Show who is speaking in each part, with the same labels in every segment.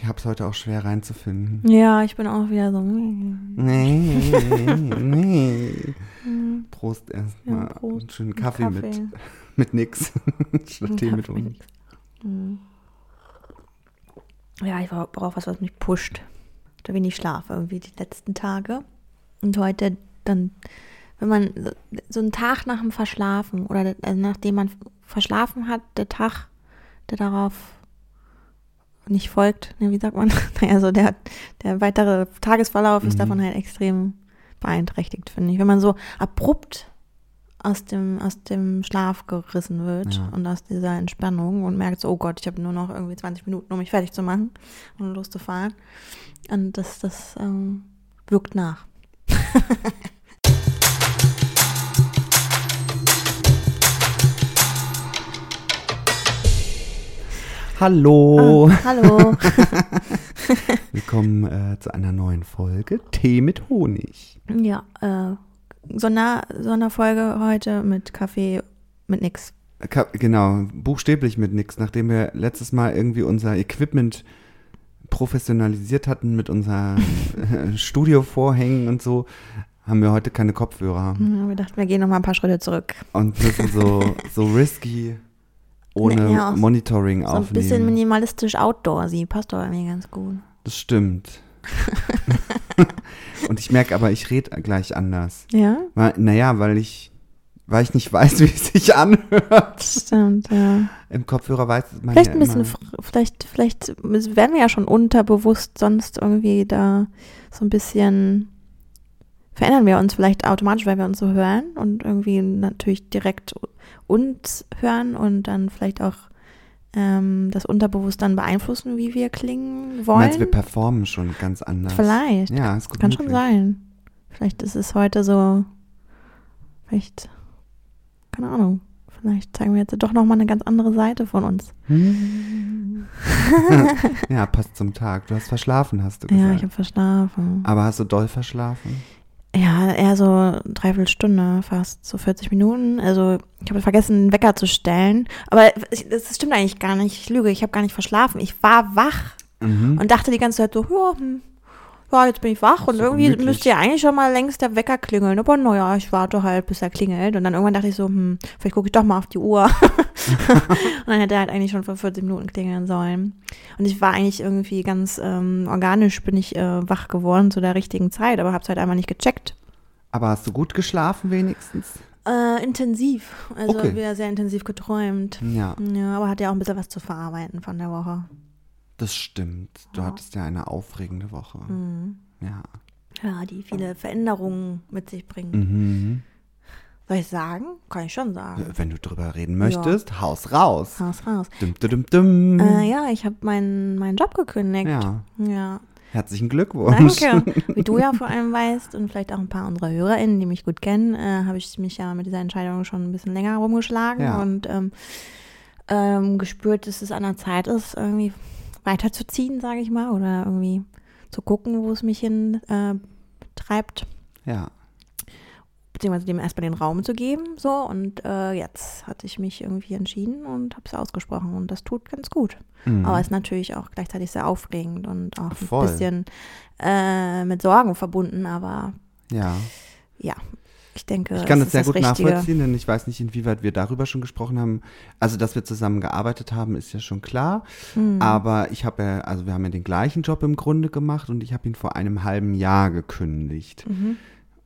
Speaker 1: Ich habe es heute auch schwer reinzufinden.
Speaker 2: Ja, ich bin auch wieder so.
Speaker 1: Nee, nee. Prost
Speaker 2: Ja,
Speaker 1: erstmal.
Speaker 2: Prost.
Speaker 1: Einen schönen
Speaker 2: Mit
Speaker 1: Kaffee, mit, mit nix. Statt Tee mit
Speaker 2: Kaffee
Speaker 1: uns.
Speaker 2: Mhm. Ja, ich brauche was, was mich pusht. Da wenig Schlaf irgendwie die letzten Tage. Und heute dann, wenn man so- einen Tag nach dem Verschlafen oder de- also nachdem man verschlafen hat, der Tag, der darauf nicht folgt, ne, wie sagt man? Naja, so der, der weitere Tagesverlauf ist
Speaker 1: Mhm.
Speaker 2: davon halt extrem beeinträchtigt, finde ich. Wenn man so abrupt aus dem, aus dem Schlaf gerissen wird
Speaker 1: Ja.
Speaker 2: und aus dieser Entspannung und merkt so, oh Gott, ich habe nur noch irgendwie 20 Minuten, um mich fertig zu machen und loszufahren. Und das, das ähm, wirkt nach.
Speaker 1: Hallo.
Speaker 2: Ah, hallo.
Speaker 1: Willkommen äh, zu einer neuen Folge Tee mit Honig.
Speaker 2: ja, äh, Sonder, Sonderfolge heute mit Kaffee mit nix.
Speaker 1: Ka genau, buchstäblich mit nix. Nachdem wir letztes Mal irgendwie unser Equipment professionalisiert hatten mit unseren äh, Studiovorhängen und so, haben wir heute keine Kopfhörer.
Speaker 2: Ja, wir dachten, wir gehen noch mal ein paar Schritte zurück.
Speaker 1: Und müssen so, so risky ohne
Speaker 2: Ja,
Speaker 1: Monitoring
Speaker 2: So ein bisschen
Speaker 1: aufnehmen.
Speaker 2: minimalistisch outdoorsy. Passt doch irgendwie ganz gut.
Speaker 1: das stimmt. und ich merke aber, ich rede gleich anders.
Speaker 2: Ja,
Speaker 1: Weil, naja, weil ich, weil ich nicht weiß, wie es sich anhört.
Speaker 2: das stimmt, ja.
Speaker 1: Im Kopfhörer weiß man
Speaker 2: Vielleicht
Speaker 1: ja
Speaker 2: ein bisschen, vielleicht, vielleicht werden wir ja schon unterbewusst sonst irgendwie da so ein bisschen verändern wir uns vielleicht automatisch, weil wir uns so hören und irgendwie natürlich direkt uns hören und dann vielleicht auch ähm, das unterbewusst dann beeinflussen, wie wir klingen wollen.
Speaker 1: Meinst wir performen schon ganz anders?
Speaker 2: vielleicht.
Speaker 1: Ja, ist gut
Speaker 2: Kann schon
Speaker 1: möglich.
Speaker 2: sein. Vielleicht ist es heute so, vielleicht, keine Ahnung, vielleicht zeigen wir jetzt doch nochmal eine ganz andere Seite von uns.
Speaker 1: ja, passt zum Tag. Du hast verschlafen, hast du
Speaker 2: Ja,
Speaker 1: gesagt.
Speaker 2: ich habe verschlafen.
Speaker 1: Aber hast du doll verschlafen?
Speaker 2: Ja, eher so dreiviertel Stunde, fast so 40 Minuten. Also ich habe vergessen, den Wecker zu stellen. Aber das stimmt eigentlich gar nicht. Ich lüge, ich habe gar nicht verschlafen. Ich war wach
Speaker 1: Mhm.
Speaker 2: und dachte die ganze Zeit so, ja, hm, ja jetzt bin ich wach und
Speaker 1: So
Speaker 2: irgendwie
Speaker 1: gemütlich.
Speaker 2: müsste ja eigentlich schon mal längst der Wecker klingeln. Aber naja, ich warte halt, bis er klingelt. Und dann irgendwann dachte ich so, hm, vielleicht gucke ich doch mal auf die Uhr. und dann hätte er halt eigentlich schon vor 40 Minuten klingeln sollen. Und ich war eigentlich irgendwie ganz ähm, organisch, bin ich äh, wach geworden zu der richtigen Zeit, aber habe es halt einfach nicht gecheckt.
Speaker 1: Aber hast du gut geschlafen wenigstens?
Speaker 2: Äh, intensiv. Also
Speaker 1: Okay.
Speaker 2: wieder sehr intensiv geträumt.
Speaker 1: Ja,
Speaker 2: Ja, aber hat ja auch ein bisschen was zu verarbeiten von der Woche.
Speaker 1: Das stimmt. Du hattest ja eine aufregende Woche.
Speaker 2: Mhm.
Speaker 1: Ja.
Speaker 2: Ja, die viele Veränderungen mit sich bringt.
Speaker 1: Mhm.
Speaker 2: Soll ich sagen? Kann ich schon sagen.
Speaker 1: Wenn du drüber reden möchtest, haus raus.
Speaker 2: Raus, raus.
Speaker 1: Dum, dum, dum.
Speaker 2: Äh, ja, ich habe meinen meinen Job gekündigt.
Speaker 1: ja,
Speaker 2: Ja,
Speaker 1: herzlichen Glückwunsch.
Speaker 2: danke. Wie du ja vor allem weißt und vielleicht auch ein paar unserer HörerInnen, die mich gut kennen, äh, habe ich mich ja mit dieser Entscheidung schon ein bisschen länger rumgeschlagen
Speaker 1: Ja.
Speaker 2: und ähm, ähm, gespürt, dass es an der Zeit ist, irgendwie weiterzuziehen, sage ich mal, oder irgendwie zu gucken, wo es mich hin äh, treibt,
Speaker 1: Ja,
Speaker 2: beziehungsweise dem erstmal den Raum zu geben, so und äh, jetzt hatte ich mich irgendwie entschieden und habe es ausgesprochen und das tut ganz gut.
Speaker 1: Mhm.
Speaker 2: Aber ist natürlich auch gleichzeitig sehr aufregend und auch
Speaker 1: Voll.
Speaker 2: ein bisschen äh, mit Sorgen verbunden, aber
Speaker 1: ja.
Speaker 2: ja, ich denke,
Speaker 1: Ich kann
Speaker 2: es
Speaker 1: das sehr
Speaker 2: ist
Speaker 1: gut
Speaker 2: Richtige.
Speaker 1: nachvollziehen, denn ich weiß nicht, inwieweit wir darüber schon gesprochen haben. Also, dass wir zusammen gearbeitet haben, ist ja schon klar.
Speaker 2: Hm.
Speaker 1: Aber ich habe ja, also wir haben ja den gleichen Job im Grunde gemacht und ich habe ihn vor einem halben Jahr gekündigt.
Speaker 2: Mhm.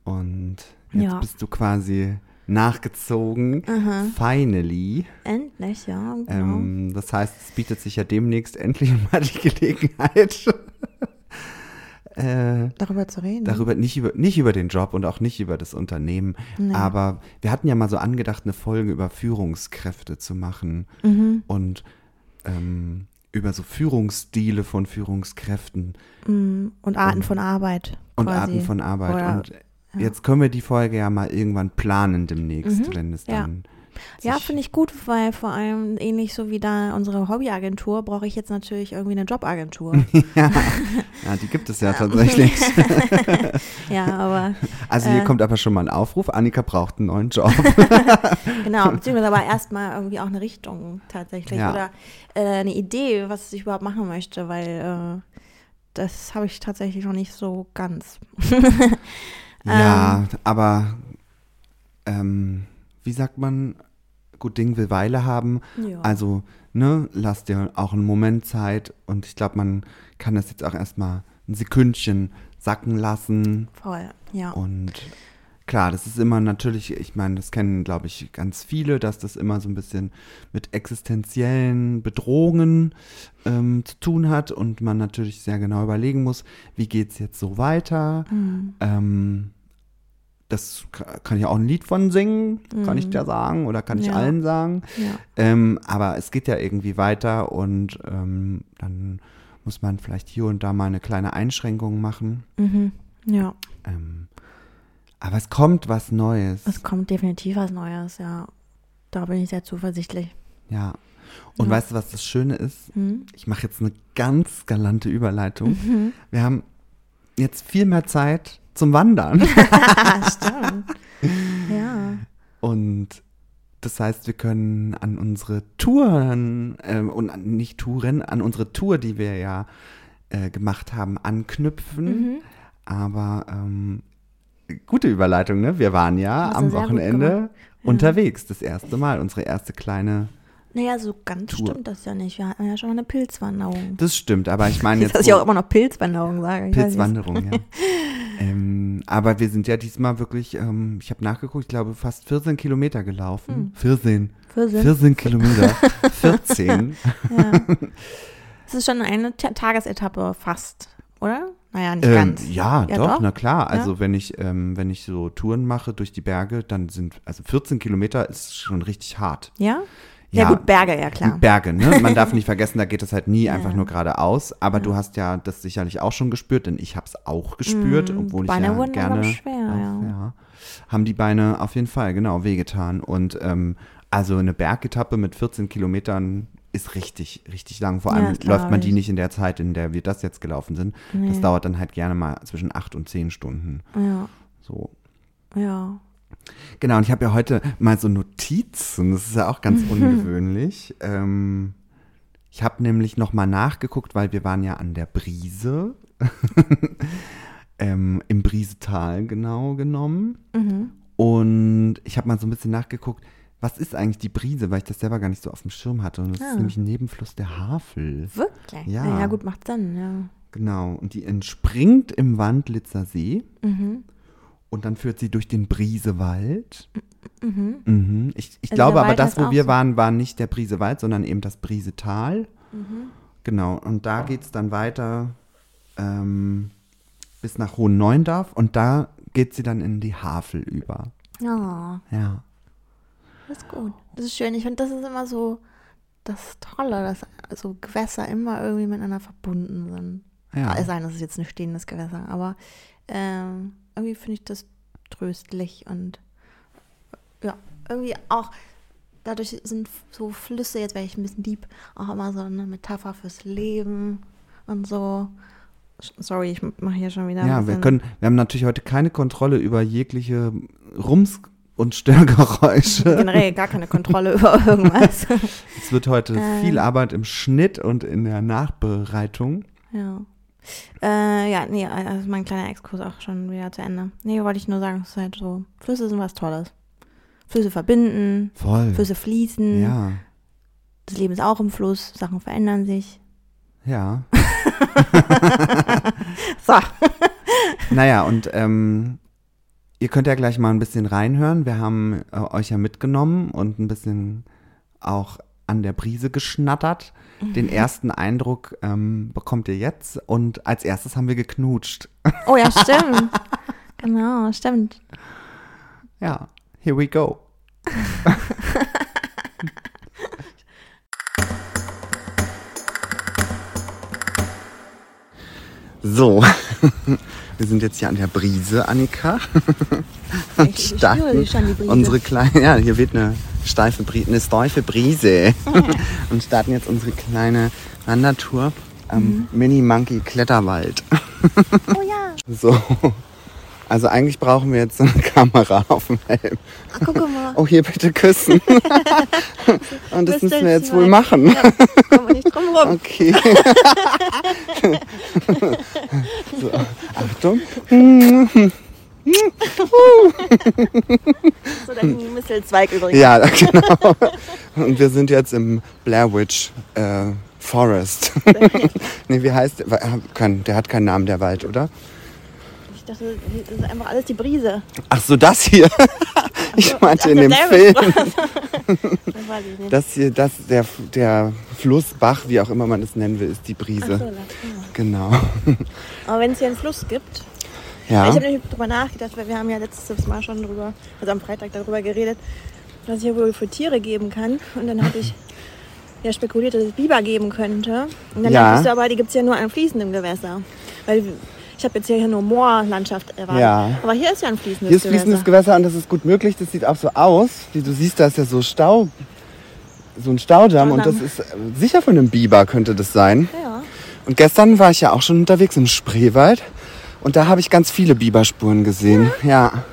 Speaker 1: Und jetzt
Speaker 2: Ja.
Speaker 1: bist du quasi nachgezogen.
Speaker 2: Aha.
Speaker 1: Finally.
Speaker 2: Endlich, ja, genau.
Speaker 1: Ähm, das heißt, es bietet sich ja demnächst endlich mal die Gelegenheit, äh,
Speaker 2: darüber zu reden.
Speaker 1: darüber, nicht über, nicht über den Job und auch nicht über das Unternehmen.
Speaker 2: Nee.
Speaker 1: Aber wir hatten ja mal so angedacht, eine Folge über Führungskräfte zu machen
Speaker 2: Mhm.
Speaker 1: und ähm, über so Führungsstile von Führungskräften
Speaker 2: Mm, Und Arten
Speaker 1: Und-
Speaker 2: von Arbeit.
Speaker 1: und
Speaker 2: quasi.
Speaker 1: Arten von Arbeit.
Speaker 2: Oder-
Speaker 1: und jetzt können wir die Folge ja mal irgendwann planen demnächst,
Speaker 2: Mhm,
Speaker 1: wenn es dann.
Speaker 2: Ja,
Speaker 1: sich-
Speaker 2: finde ich gut, weil vor allem ähnlich so wie da unsere Hobbyagentur brauche ich jetzt natürlich irgendwie eine Jobagentur.
Speaker 1: ja, ja, die gibt es ja tatsächlich.
Speaker 2: ja, aber
Speaker 1: Also hier
Speaker 2: Äh.
Speaker 1: kommt aber schon mal ein Aufruf. Annika braucht einen neuen Job.
Speaker 2: Genau, beziehungsweise aber erstmal irgendwie auch eine Richtung tatsächlich
Speaker 1: Ja.
Speaker 2: oder äh, eine Idee, was ich überhaupt machen möchte, weil äh, das habe ich tatsächlich noch nicht so ganz.
Speaker 1: ja, aber ähm, wie sagt man, gut Ding will Weile haben.
Speaker 2: Ja.
Speaker 1: Also, ne, lass dir auch einen Moment Zeit und ich glaube, man kann das jetzt auch erstmal ein Sekündchen sacken lassen
Speaker 2: Voll, ja.
Speaker 1: und klar, das ist immer natürlich, ich meine, das kennen, glaube ich, ganz viele, dass das immer so ein bisschen mit existenziellen Bedrohungen ähm, zu tun hat und man natürlich sehr genau überlegen muss, wie geht es jetzt so weiter.
Speaker 2: Mhm.
Speaker 1: Ähm, das ka- kann ich auch ein Lied von singen, kann ich dir sagen, oder kann ich
Speaker 2: Mhm. Ja.
Speaker 1: allen sagen.
Speaker 2: ja.
Speaker 1: Ähm, aber es geht ja irgendwie weiter und ähm, dann muss man vielleicht hier und da mal eine kleine Einschränkung machen.
Speaker 2: Mhm. Ja,
Speaker 1: Ähm, aber es kommt was Neues.
Speaker 2: es kommt definitiv was Neues, ja. Da bin ich sehr zuversichtlich.
Speaker 1: Ja. Und
Speaker 2: Ja.
Speaker 1: weißt du, was das Schöne ist?
Speaker 2: Mhm.
Speaker 1: Ich mache jetzt eine ganz galante Überleitung.
Speaker 2: Mhm.
Speaker 1: Wir haben jetzt viel mehr Zeit zum Wandern.
Speaker 2: Stimmt. ja.
Speaker 1: Und das heißt, wir können an unsere Touren ähm, und an, nicht Touren, an unsere Tour, die wir ja äh, gemacht haben, anknüpfen.
Speaker 2: Mhm.
Speaker 1: Aber ähm, gute Überleitung, ne? Wir waren ja
Speaker 2: du
Speaker 1: am Wochenende unterwegs, das erste Mal, unsere erste kleine.
Speaker 2: Naja, so ganz
Speaker 1: Tour.
Speaker 2: stimmt das ja nicht. Wir hatten ja schon eine Pilzwanderung.
Speaker 1: Das stimmt, aber ich meine
Speaker 2: Jetzt, dass ich auch immer noch Pilzwanderung sage. Ich.
Speaker 1: Pilzwanderung, ja. ähm, aber wir sind ja diesmal wirklich, ähm, ich habe nachgeguckt, ich glaube fast 14 Kilometer gelaufen. 14.
Speaker 2: Pfirsich.
Speaker 1: 14 Kilometer. 14.
Speaker 2: Ja. Es ist schon eine Ta Tagesetappe fast, oder? Naja, nicht
Speaker 1: Ähm,
Speaker 2: ganz.
Speaker 1: ja,
Speaker 2: Ja,
Speaker 1: doch,
Speaker 2: doch.
Speaker 1: na klar. Also wenn ich, ähm, wenn ich so Touren mache durch die Berge, dann sind, also 14 Kilometer ist schon richtig hart.
Speaker 2: Ja? Ja, gut, Berge, ja klar.
Speaker 1: Berge, ne? Man darf nicht vergessen, da geht es halt nie
Speaker 2: Ja.
Speaker 1: einfach nur geradeaus. Aber du hast ja das sicherlich auch schon gespürt, denn ich habe es auch gespürt,
Speaker 2: Mm,
Speaker 1: obwohl
Speaker 2: die
Speaker 1: ich
Speaker 2: Beine
Speaker 1: ja
Speaker 2: wurden
Speaker 1: gerne
Speaker 2: schwer, ja.
Speaker 1: haben die Beine auf jeden Fall genau wehgetan. Und ähm, also eine Bergetappe mit 14 Kilometern ist richtig, richtig lang. Vor
Speaker 2: Ja,
Speaker 1: allem
Speaker 2: das
Speaker 1: läuft man die
Speaker 2: ich.
Speaker 1: nicht in der Zeit, in der wir das jetzt gelaufen sind. Das
Speaker 2: Nee.
Speaker 1: dauert dann halt gerne mal zwischen acht und zehn Stunden.
Speaker 2: Ja,
Speaker 1: So.
Speaker 2: ja.
Speaker 1: Genau, und ich habe ja heute mal so Notizen, das ist ja auch ganz ungewöhnlich. Ähm, ich habe nämlich nochmal nachgeguckt, weil wir waren ja an der Brise, ähm, im Briesetal genau genommen.
Speaker 2: Mhm.
Speaker 1: Und ich habe mal so ein bisschen nachgeguckt, was ist eigentlich die Brise, weil ich das selber gar nicht so auf dem Schirm hatte. Und das
Speaker 2: Ah.
Speaker 1: ist nämlich ein Nebenfluss der Havel.
Speaker 2: Wirklich?
Speaker 1: Ja.
Speaker 2: Ja, gut, macht Sinn, ja.
Speaker 1: Genau, und die entspringt im Wandlitzer See.
Speaker 2: Mhm.
Speaker 1: Und dann führt sie durch den Briesewald.
Speaker 2: Mhm.
Speaker 1: Mhm. Ich, ich
Speaker 2: Also
Speaker 1: glaube aber, das, wo wir
Speaker 2: so.
Speaker 1: waren, war nicht der Briesewald, sondern eben das Briesetal.
Speaker 2: Mhm.
Speaker 1: Genau, und da geht es dann weiter ähm, bis nach Hohenneuendorf und da geht sie dann in die Havel über.
Speaker 2: Ja,
Speaker 1: Ja.
Speaker 2: das ist gut. Das ist schön. Ich finde, das ist immer so das Tolle, dass so Gewässer immer irgendwie miteinander verbunden sind.
Speaker 1: Ja.
Speaker 2: Es sei denn, das ist jetzt ein stehendes Gewässer, aber ähm, irgendwie finde ich das tröstlich und ja, irgendwie auch dadurch sind so Flüsse, jetzt werde ich ein bisschen deep, auch immer so eine Metapher fürs Leben und so. Sorry, ich mache hier schon wieder
Speaker 1: Ja, wir können, wir haben natürlich heute keine Kontrolle über jegliche Rums- und Störgeräusche.
Speaker 2: generell gar keine Kontrolle über irgendwas.
Speaker 1: Es wird heute
Speaker 2: Ähm.
Speaker 1: viel Arbeit im Schnitt und in der Nachbereitung.
Speaker 2: ja. Äh, ja, nee, also mein kleiner Exkurs auch schon wieder zu Ende. Nee, wollte ich nur sagen, es ist halt so, Flüsse sind was Tolles. Flüsse verbinden,
Speaker 1: Voll.
Speaker 2: Flüsse fließen,
Speaker 1: Ja,
Speaker 2: das Leben ist auch im Fluss, Sachen verändern sich.
Speaker 1: ja.
Speaker 2: So.
Speaker 1: Naja, und ähm, ihr könnt ja gleich mal ein bisschen reinhören. Wir haben äh, euch ja mitgenommen und ein bisschen auch an der Brise geschnattert. Den ersten Eindruck ähm, bekommt ihr jetzt und als erstes haben wir geknutscht.
Speaker 2: Oh ja, stimmt. genau, stimmt.
Speaker 1: Ja, here we go. so, wir sind jetzt hier an der Brise, Annika. Und
Speaker 2: Ich- ich
Speaker 1: starten
Speaker 2: spüre schon die Brise.
Speaker 1: Unsere kleine, ja, hier weht eine steife eine steife Brise. Und starten jetzt unsere kleine Wandertour am
Speaker 2: Mhm.
Speaker 1: Mini Monkey Kletterwald.
Speaker 2: Oh ja.
Speaker 1: So. Also eigentlich brauchen wir jetzt so eine Kamera auf dem Helm.
Speaker 2: Ach, guck mal.
Speaker 1: Oh, hier bitte küssen. Und das müssen wir jetzt wohl machen.
Speaker 2: Ja, kommen wir nicht drum rum.
Speaker 1: Okay. so, Achtung.
Speaker 2: So dein Misselzweig übrigens.
Speaker 1: Ja, genau. Und wir sind jetzt im Blair Witch äh, Forest. nee, wie heißt der? Kein- Der hat keinen Namen, der Wald, oder?
Speaker 2: Ich dachte, das ist einfach alles die Brise.
Speaker 1: Ach so, das hier. Ich meinte in
Speaker 2: der
Speaker 1: dem Film.
Speaker 2: Das
Speaker 1: hier, das, der, der Fluss, Bach, wie auch immer man es nennen will, ist die
Speaker 2: Ach so,
Speaker 1: Brise.
Speaker 2: Latina.
Speaker 1: Genau.
Speaker 2: Aber wenn es hier einen Fluss gibt,
Speaker 1: Ja.
Speaker 2: ich habe nämlich drüber nachgedacht, weil wir haben ja letztes Mal schon drüber, also am Freitag darüber geredet, was es hier wohl für Tiere geben kann. Und dann hatte ich ja spekuliert, dass es Biber geben könnte. Und dann
Speaker 1: Ja.
Speaker 2: dachtest du aber, die gibt es ja nur an fließendem Gewässer. Weil ich habe jetzt hier nur Moorlandschaft erwartet.
Speaker 1: Ja.
Speaker 2: Aber hier ist ja ein fließendes
Speaker 1: Hier ist
Speaker 2: Gewässer.
Speaker 1: fließendes Gewässer und das ist gut möglich. Das sieht auch so aus. Wie du siehst, da ist ja so Stau, so ein Staudamm und das ist äh, sicher von einem Biber könnte das sein.
Speaker 2: Ja.
Speaker 1: Und gestern war ich ja auch schon unterwegs im Spreewald und da habe ich ganz viele Biberspuren gesehen. Ja.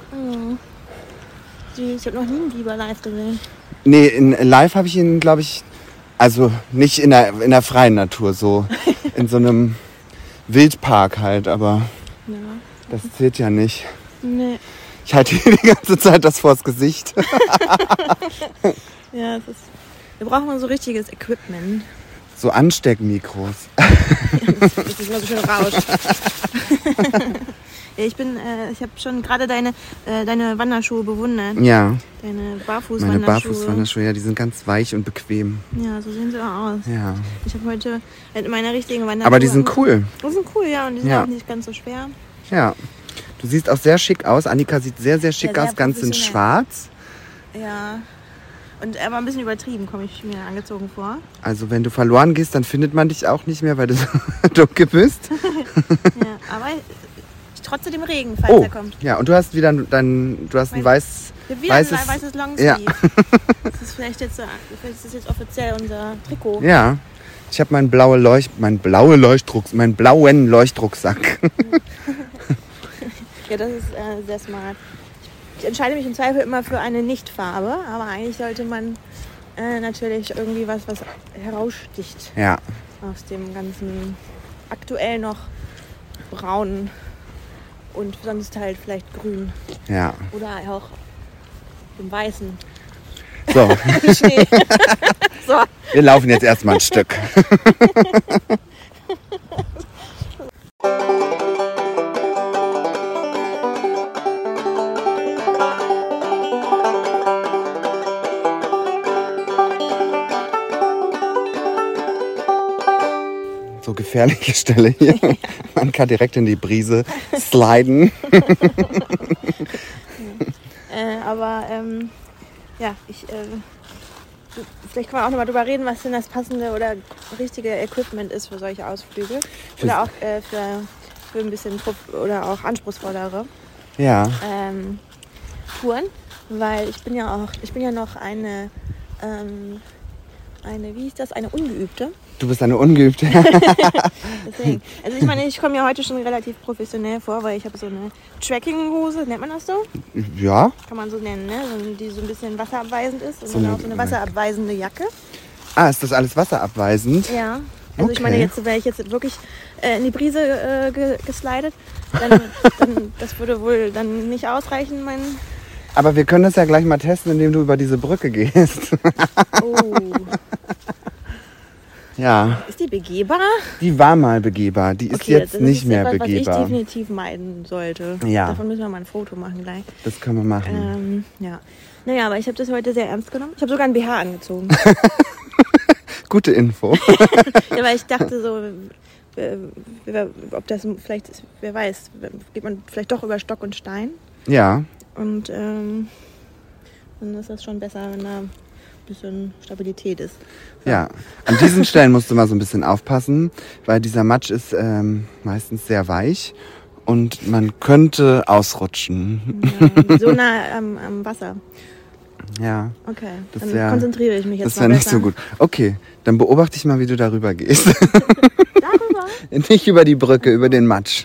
Speaker 2: Die- Ich habe noch nie einen Biber live gesehen.
Speaker 1: Nee, in live habe ich ihn, glaube ich, also nicht in der, in der freien Natur, so in so einem Wildpark halt, aber
Speaker 2: Ja.
Speaker 1: das zählt ja nicht.
Speaker 2: Nee.
Speaker 1: Ich halte hier die ganze Zeit das vors Gesicht.
Speaker 2: Ja, es ist. Wir brauchen mal so richtiges Equipment.
Speaker 1: So Ansteckmikros.
Speaker 2: Das ist immer so schön rauscht. ja, ich bin, äh, ich habe schon gerade deine, äh, deine Wanderschuhe bewundert.
Speaker 1: Ja,
Speaker 2: Deine
Speaker 1: meine
Speaker 2: Barfußwanderschuhe.
Speaker 1: Barfußwanderschuhe, ja, die sind ganz weich und bequem.
Speaker 2: Ja, so sehen sie auch aus.
Speaker 1: Ja.
Speaker 2: Ich habe heute meine richtigen Wanderschuhe.
Speaker 1: Aber die sind cool.
Speaker 2: Die sind cool, ja, und die sind
Speaker 1: Ja.
Speaker 2: auch nicht ganz so schwer.
Speaker 1: Ja. Du siehst auch sehr schick aus. Annika sieht sehr, sehr schick
Speaker 2: Ja, sehr
Speaker 1: aus, ganz in schwarz.
Speaker 2: Ja. Und aber ein bisschen übertrieben komme ich mir angezogen vor.
Speaker 1: Also wenn du verloren gehst, dann findet man dich auch nicht mehr, weil du so dunkel bist.
Speaker 2: ja, aber ich trotze dem Regen, falls
Speaker 1: Oh,
Speaker 2: er kommt.
Speaker 1: ja, und du hast wieder dein, du hast ein weiß,
Speaker 2: Wieder
Speaker 1: weißes,
Speaker 2: ein weißes Longsleeve.
Speaker 1: ja.
Speaker 2: Das ist vielleicht jetzt, so- vielleicht ist das jetzt offiziell unser Trikot.
Speaker 1: ja. Ich habe meinen blaue Leucht, mein blaue Leuchtdruck, meinen blauen Leuchtdrucksack.
Speaker 2: Ja, das ist äh, sehr smart. Ich entscheide mich im Zweifel immer für eine Nichtfarbe, aber eigentlich sollte man äh, natürlich irgendwie was, was heraussticht
Speaker 1: Ja,
Speaker 2: aus dem ganzen. Aktuell noch braun und sonst halt vielleicht grün.
Speaker 1: Ja.
Speaker 2: oder auch dem weißen.
Speaker 1: So,
Speaker 2: so,
Speaker 1: wir laufen jetzt erstmal ein Stück. gefährliche Stelle hier. Man kann direkt in die Brise sliden.
Speaker 2: äh, aber ähm, ja, ich äh, vielleicht kann man auch nochmal drüber reden, was denn das passende oder richtige Equipment ist für solche Ausflüge oder auch äh, für, für ein bisschen prof- oder auch anspruchsvollere
Speaker 1: Ja,
Speaker 2: ähm, Touren, weil ich bin ja auch, ich bin ja noch eine, ähm, eine, wie hieß das, eine Ungeübte.
Speaker 1: Du bist eine Ungeübte.
Speaker 2: Deswegen. Also ich meine, ich komme ja heute schon relativ professionell vor, weil ich habe so eine Trackinghose, nennt man das so?
Speaker 1: Ja,
Speaker 2: Kann man so nennen, ne? So, die so ein bisschen wasserabweisend ist. Und
Speaker 1: So
Speaker 2: dann
Speaker 1: eine-
Speaker 2: auch so eine wasserabweisende Jacke.
Speaker 1: Ah, ist das alles wasserabweisend?
Speaker 2: Ja. Also ich meine,
Speaker 1: Okay.
Speaker 2: jetzt wäre ich jetzt wirklich äh, in die Brise äh, ge geslidet, dann, dann das würde wohl dann nicht ausreichen, mein.
Speaker 1: Aber wir können das ja gleich mal testen, indem du über diese Brücke gehst.
Speaker 2: Oh.
Speaker 1: ja,
Speaker 2: Ist die begehbar?
Speaker 1: die war mal begehbar. Die ist
Speaker 2: Okay,
Speaker 1: jetzt
Speaker 2: das
Speaker 1: nicht
Speaker 2: ist
Speaker 1: mehr
Speaker 2: etwas, was ich
Speaker 1: begehbar.
Speaker 2: definitiv meiden sollte.
Speaker 1: Ja.
Speaker 2: Davon müssen wir mal ein Foto machen gleich.
Speaker 1: Das können wir machen.
Speaker 2: Ähm, ja. Naja, aber ich habe das heute sehr ernst genommen. Ich habe sogar ein BH angezogen.
Speaker 1: Gute Info.
Speaker 2: ja, weil ich dachte so, ob das vielleicht, ist, wer weiß, geht man vielleicht doch über Stock und Stein.
Speaker 1: ja,
Speaker 2: Und ähm, dann ist das schon besser, wenn da bisschen Stabilität ist.
Speaker 1: ja. An diesen Stellen musst du mal so ein bisschen aufpassen, weil dieser Matsch ist ähm, meistens sehr weich und man könnte ausrutschen.
Speaker 2: Ja, so nah am, am Wasser.
Speaker 1: Ja,
Speaker 2: Okay,
Speaker 1: Das
Speaker 2: dann
Speaker 1: wär-
Speaker 2: konzentriere ich mich jetzt
Speaker 1: das wäre nicht so gut. Okay, dann beobachte ich mal, wie du darüber gehst.
Speaker 2: Darüber?
Speaker 1: nicht über die Brücke, über den Matsch.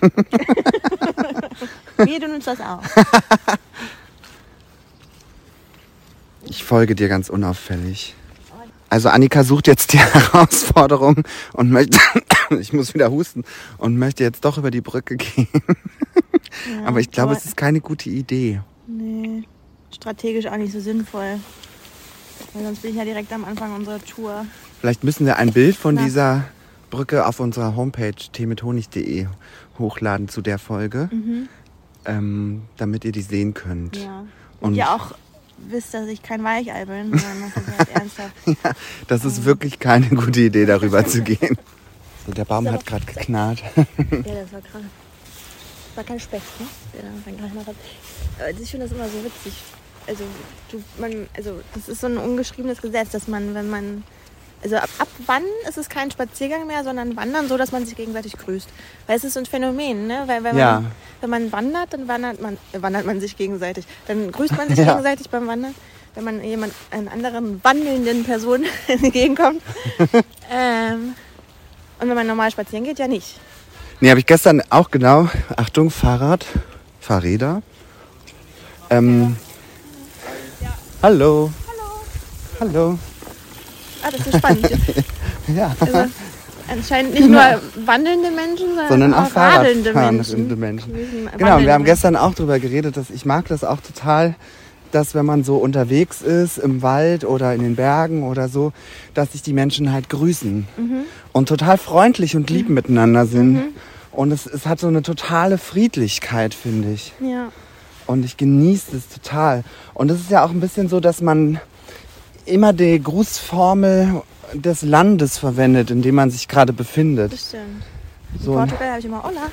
Speaker 2: Wie, du nimmst das auch.
Speaker 1: Ich folge dir ganz unauffällig. Also Annika sucht jetzt die Herausforderung und möchte, ich muss wieder husten, und möchte jetzt doch über die Brücke gehen.
Speaker 2: Ja,
Speaker 1: aber ich glaube, es ist keine gute Idee.
Speaker 2: Nee, strategisch auch nicht so sinnvoll. Weil sonst bin ich ja direkt am Anfang unserer Tour.
Speaker 1: Vielleicht müssen wir ein Bild von
Speaker 2: Na.
Speaker 1: dieser Brücke auf unserer Homepage themithonig.de hochladen zu der Folge, ähm, damit ihr die sehen könnt.
Speaker 2: Mhm. Ja.
Speaker 1: Und-
Speaker 2: ihr auch wisst, dass ich kein Weichei bin, sondern das ist halt ernsthaft.
Speaker 1: Ja, das ist wirklich keine gute Idee, darüber zu gehen. So, der Baum hat gerade geknarrt.
Speaker 2: Ja, das war krass. Das war kein Specht, ne? Aber Ich finde das immer so witzig. Also, du, man, also, das ist so ein ungeschriebenes Gesetz, dass man, wenn man. Also ab, ab wann ist es kein Spaziergang mehr, sondern Wandern, so dass man sich gegenseitig grüßt. Weil es ist so ein Phänomen, ne? Weil wenn,
Speaker 1: Ja.
Speaker 2: man, wenn man wandert, dann wandert man, äh, wandert man sich gegenseitig. Dann grüßt man sich
Speaker 1: Ja.
Speaker 2: gegenseitig beim Wandern. Wenn man jemand einer anderen wandelnden Person entgegenkommt. ähm, und wenn man normal spazieren geht, ja nicht.
Speaker 1: Nee, habe ich gestern auch genau. Achtung, Fahrrad, Fahrräder. Ähm, Hallo. Hallo.
Speaker 2: Ah, das ist spannend.
Speaker 1: Ja.
Speaker 2: Also, anscheinend nicht nur wandelnde Menschen, sondern,
Speaker 1: Sondern auch
Speaker 2: auch radelnde Menschen.
Speaker 1: Menschen. Genau, und wir haben gestern auch drüber geredet, dass ich mag das auch total, dass wenn man so unterwegs ist im Wald oder in den Bergen oder so, dass sich die Menschen halt grüßen
Speaker 2: Mhm.
Speaker 1: und total freundlich und lieb miteinander sind. Und es, es hat so eine totale Friedlichkeit, finde ich.
Speaker 2: Ja.
Speaker 1: Und ich genieße es total. Und es ist ja auch ein bisschen so, dass man immer die Grußformel des Landes verwendet, in dem man sich gerade befindet.
Speaker 2: Das stimmt. In
Speaker 1: So ein-
Speaker 2: Portugal habe ich immer Hola.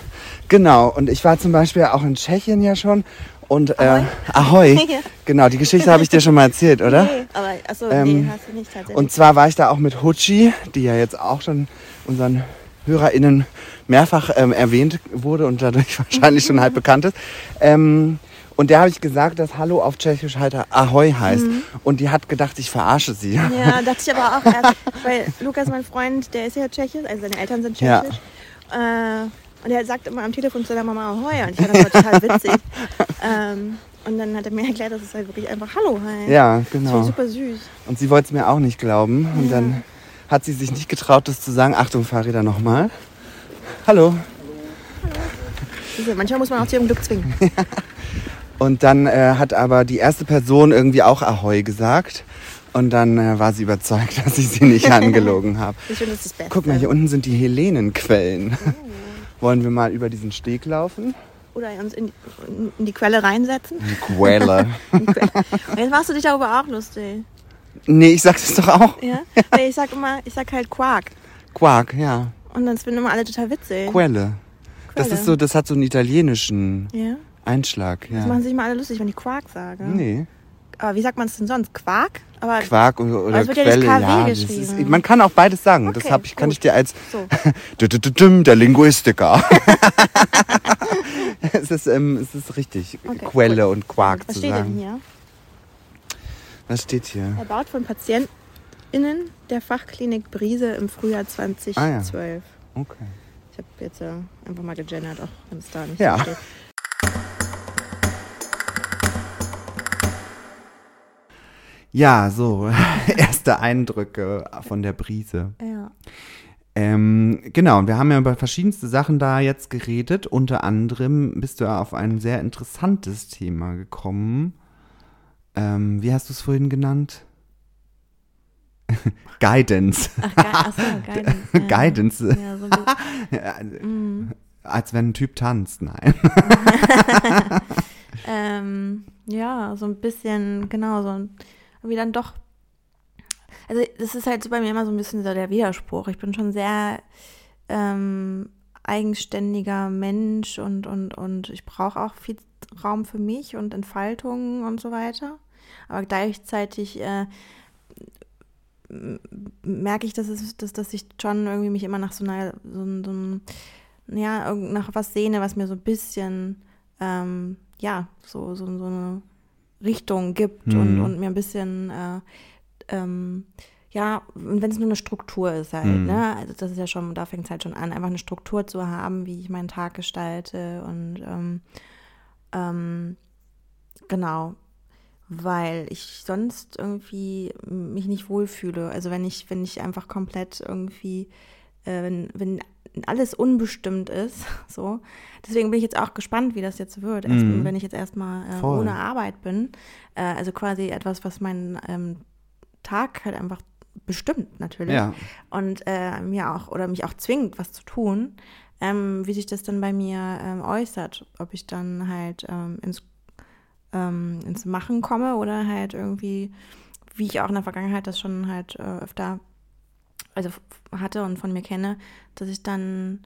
Speaker 1: Genau, und ich war zum Beispiel auch in Tschechien ja schon. Und äh, Ahoi.
Speaker 2: Ja.
Speaker 1: Genau, die Geschichte habe ich dir schon mal erzählt, oder?
Speaker 2: Nee, aber achso,
Speaker 1: Ähm,
Speaker 2: nee, hast du nicht tatsächlich.
Speaker 1: Und zwar war ich da auch mit Hutschi, die ja jetzt auch schon unseren HörerInnen mehrfach ähm, erwähnt wurde und dadurch wahrscheinlich schon halb bekannt ist. Ähm, und der habe ich gesagt, dass Hallo auf Tschechisch halt Ahoi heißt. Und die hat gedacht, ich verarsche sie.
Speaker 2: Mhm. ja, dachte ich aber auch erst, weil Lukas, mein Freund, der ist ja tschechisch, also seine Eltern sind
Speaker 1: Ja.
Speaker 2: tschechisch. Äh, und er sagt immer am Telefon zu der Mama Ahoi und ich fand das total witzig. ähm, und dann hat er mir erklärt, dass es halt wirklich einfach Hallo heißt.
Speaker 1: Ja,
Speaker 2: Das
Speaker 1: genau.
Speaker 2: war super süß.
Speaker 1: Und sie wollte es mir auch nicht glauben. Und dann hat sie sich nicht getraut, das zu sagen. Achtung, Fahrräder nochmal. Hallo.
Speaker 2: Siehst du, Manchmal muss man auch zu ihrem Glück zwingen.
Speaker 1: Und dann äh, hat aber die erste Person irgendwie auch Ahoi gesagt. Und dann äh, war sie überzeugt, dass ich sie nicht angelogen habe.
Speaker 2: Ich finde, das ist das Beste.
Speaker 1: Guck mal, hier unten sind die Helenenquellen. Wollen wir mal über diesen Steg laufen?
Speaker 2: Oder uns in, in die Quelle reinsetzen.
Speaker 1: Die Quelle.
Speaker 2: In die Quelle. Und jetzt machst du dich darüber auch lustig.
Speaker 1: nee, ich sag das doch auch.
Speaker 2: Ja? Weil ich sag immer, ich sag halt Quark.
Speaker 1: Quark, ja.
Speaker 2: Und dann finden immer alle total witzig.
Speaker 1: Quelle. Das
Speaker 2: Quelle.
Speaker 1: ist so, das hat so einen italienischen
Speaker 2: Ja?
Speaker 1: Einschlag,
Speaker 2: Das machen
Speaker 1: ja.
Speaker 2: sich immer alle lustig, wenn ich Quark sage.
Speaker 1: Nee.
Speaker 2: Aber wie sagt man es denn sonst? Quark? Aber
Speaker 1: Quark oder, oder
Speaker 2: ja
Speaker 1: Quelle, ja. Das
Speaker 2: geschrieben.
Speaker 1: ist, man kann auch beides sagen. das
Speaker 2: Okay,
Speaker 1: hab ich, kann
Speaker 2: gut.
Speaker 1: ich dir als
Speaker 2: so.
Speaker 1: Der Linguistiker. es, ist, ähm, es ist richtig,
Speaker 2: Okay,
Speaker 1: Quelle und Quark
Speaker 2: Was
Speaker 1: zu
Speaker 2: steht denn
Speaker 1: sagen.
Speaker 2: hier?
Speaker 1: Was steht hier?
Speaker 2: Erbaut von PatientInnen der Fachklinik Brise im Frühjahr 2012.
Speaker 1: Ah, Okay.
Speaker 2: Ich habe jetzt äh, einfach mal gegendert, auch wenn es da nicht
Speaker 1: Ja.
Speaker 2: so steht.
Speaker 1: Ja, so, erste Eindrücke von der Brise.
Speaker 2: Ja.
Speaker 1: Ähm, genau, und wir haben ja über verschiedenste Sachen da jetzt geredet. Unter anderem bist du ja auf ein sehr interessantes Thema gekommen. Ähm, wie hast du es vorhin genannt? Guidance.
Speaker 2: Ach, ge achso, Guidance. Ja.
Speaker 1: Guidance.
Speaker 2: Ja, so gut. Mhm.
Speaker 1: Als wenn ein Typ tanzt, nein.
Speaker 2: Ähm, ja, so ein bisschen, genau, so ein, irgendwie dann doch. Also, das ist halt so bei mir immer so ein bisschen so der Widerspruch. Ich bin schon sehr ähm, eigenständiger Mensch und, und, und ich brauche auch viel Raum für mich und Entfaltung und so weiter. Aber gleichzeitig äh, merke ich, dass, es, dass, dass ich schon irgendwie mich immer nach so einer, so, so einem, ja, nach was sehne, was mir so ein bisschen, ähm, ja, so, so, so eine Richtung gibt und,
Speaker 1: Mhm.
Speaker 2: und mir ein bisschen, äh, ähm, ja, und wenn es nur eine Struktur ist halt,
Speaker 1: Mhm.
Speaker 2: ne? Also das ist ja schon, da fängt es halt schon an, einfach eine Struktur zu haben, wie ich meinen Tag gestalte und ähm, Ähm, genau, weil ich sonst irgendwie mich nicht wohlfühle. Also wenn ich, wenn ich einfach komplett irgendwie, äh, wenn, wenn alles unbestimmt ist, so. Deswegen bin ich jetzt auch gespannt, wie das jetzt wird, erst,
Speaker 1: Mhm.
Speaker 2: wenn ich jetzt erstmal äh, ohne Arbeit bin. Äh, also quasi etwas, was meinen ähm, Tag halt einfach bestimmt natürlich
Speaker 1: Ja.
Speaker 2: und äh, mir auch oder mich auch zwingt, was zu tun, ähm, wie sich das dann bei mir ähm, äußert, ob ich dann halt ähm, ins, ähm, ins Machen komme oder halt irgendwie, wie ich auch in der Vergangenheit das schon halt äh, öfter also hatte und von mir kenne, dass ich dann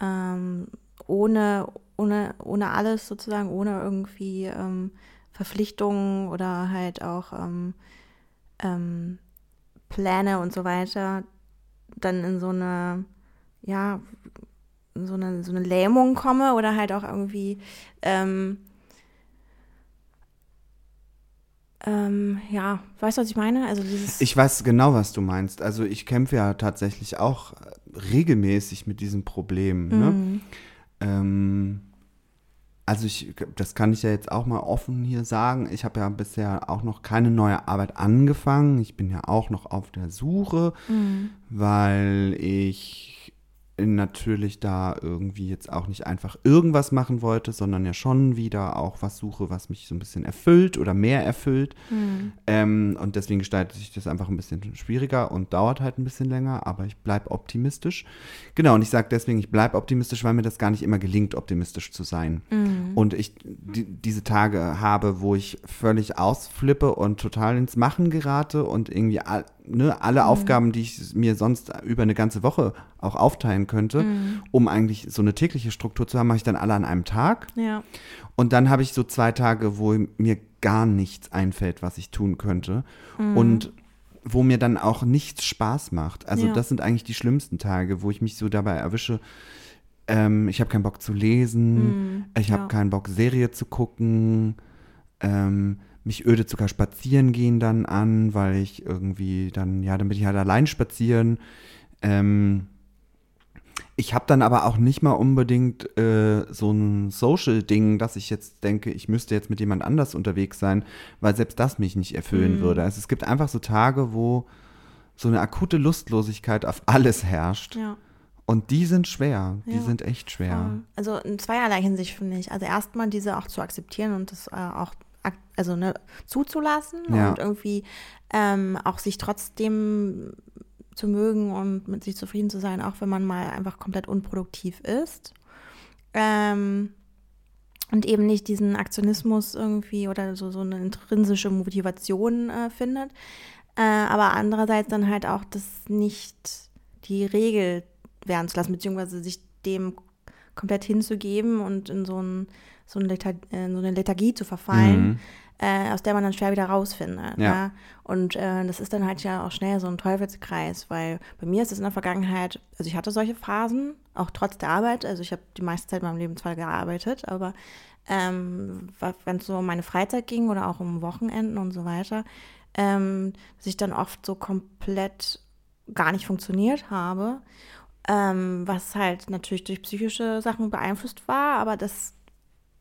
Speaker 2: ähm, ohne, ohne, ohne alles sozusagen, ohne irgendwie ähm, Verpflichtungen oder halt auch ähm, ähm, Pläne und so weiter, dann in so eine, ja, so eine, so eine Lähmung komme oder halt auch irgendwie, ähm, ähm, ja, weißt du, was ich meine? Also dieses,
Speaker 1: Ich weiß genau, was du meinst. Also ich kämpfe ja tatsächlich auch äh, regelmäßig mit diesem Problem. Ne?
Speaker 2: Mhm.
Speaker 1: Ähm, also ich, das kann ich ja jetzt auch mal offen hier sagen. Ich habe ja bisher auch noch keine neue Arbeit angefangen. Ich bin ja auch noch auf der Suche,
Speaker 2: Mhm.
Speaker 1: weil ich natürlich da irgendwie jetzt auch nicht einfach irgendwas machen wollte, sondern ja schon wieder auch was suche, was mich so ein bisschen erfüllt oder mehr erfüllt.
Speaker 2: Mhm.
Speaker 1: Ähm, und deswegen gestaltet sich das einfach ein bisschen schwieriger und dauert halt ein bisschen länger, aber ich bleibe optimistisch. Genau, und ich sage deswegen, ich bleibe optimistisch, weil mir das gar nicht immer gelingt, optimistisch zu sein.
Speaker 2: Mhm.
Speaker 1: Und ich die, diese Tage habe, wo ich völlig ausflippe und total ins Machen gerate und irgendwie all, ne, alle Aufgaben, die ich mir sonst über eine ganze Woche auch aufteilen könnte, um eigentlich so eine tägliche Struktur zu haben, mache ich dann alle an einem Tag.
Speaker 2: Ja.
Speaker 1: Und dann habe ich so zwei Tage, wo mir gar nichts einfällt, was ich tun könnte. Und wo mir dann auch nichts Spaß macht. Also
Speaker 2: Ja.
Speaker 1: das sind eigentlich die schlimmsten Tage, wo ich mich so dabei erwische, ähm, ich habe keinen Bock zu lesen,
Speaker 2: Mhm.
Speaker 1: ich habe
Speaker 2: Ja.
Speaker 1: keinen Bock, Serie zu gucken. Ähm, mich ödet sogar spazieren gehen dann an, weil ich irgendwie dann, ja, dann bin ich halt allein spazieren. Ähm, ich habe dann aber auch nicht mal unbedingt äh, so ein Social-Ding, dass ich jetzt denke, ich müsste jetzt mit jemand anders unterwegs sein, weil selbst das mich nicht erfüllen
Speaker 2: Mhm.
Speaker 1: würde. Also es gibt einfach so Tage, wo so eine akute Lustlosigkeit auf alles herrscht.
Speaker 2: Ja.
Speaker 1: Und die sind schwer. Die
Speaker 2: Ja,
Speaker 1: sind echt schwer.
Speaker 2: Also in zweierlei Hinsicht finde ich. Also erstmal diese auch zu akzeptieren und das äh, auch also ne, zuzulassen
Speaker 1: Ja.
Speaker 2: und irgendwie ähm, auch sich trotzdem zu mögen und mit sich zufrieden zu sein, auch wenn man mal einfach komplett unproduktiv ist. Ähm, und eben nicht diesen Aktionismus irgendwie oder so, so eine intrinsische Motivation äh, findet. Äh, aber andererseits dann halt auch das nicht die Regel werden zu lassen, beziehungsweise sich dem komplett hinzugeben und in so, ein, so, eine, Lethargie, in so eine Lethargie zu verfallen,
Speaker 1: Mhm.
Speaker 2: äh, aus der man dann schwer wieder rausfindet.
Speaker 1: Ja.
Speaker 2: Ja. Und äh, das ist dann halt ja auch schnell so ein Teufelskreis, weil bei mir ist es in der Vergangenheit, also ich hatte solche Phasen, auch trotz der Arbeit, also ich habe die meiste Zeit in meinem Leben zwar gearbeitet, aber ähm, wenn es so um meine Freizeit ging oder auch um Wochenenden und so weiter, ähm, dass ich dann oft so komplett gar nicht funktioniert habe, ähm, was halt natürlich durch psychische Sachen beeinflusst war, aber das,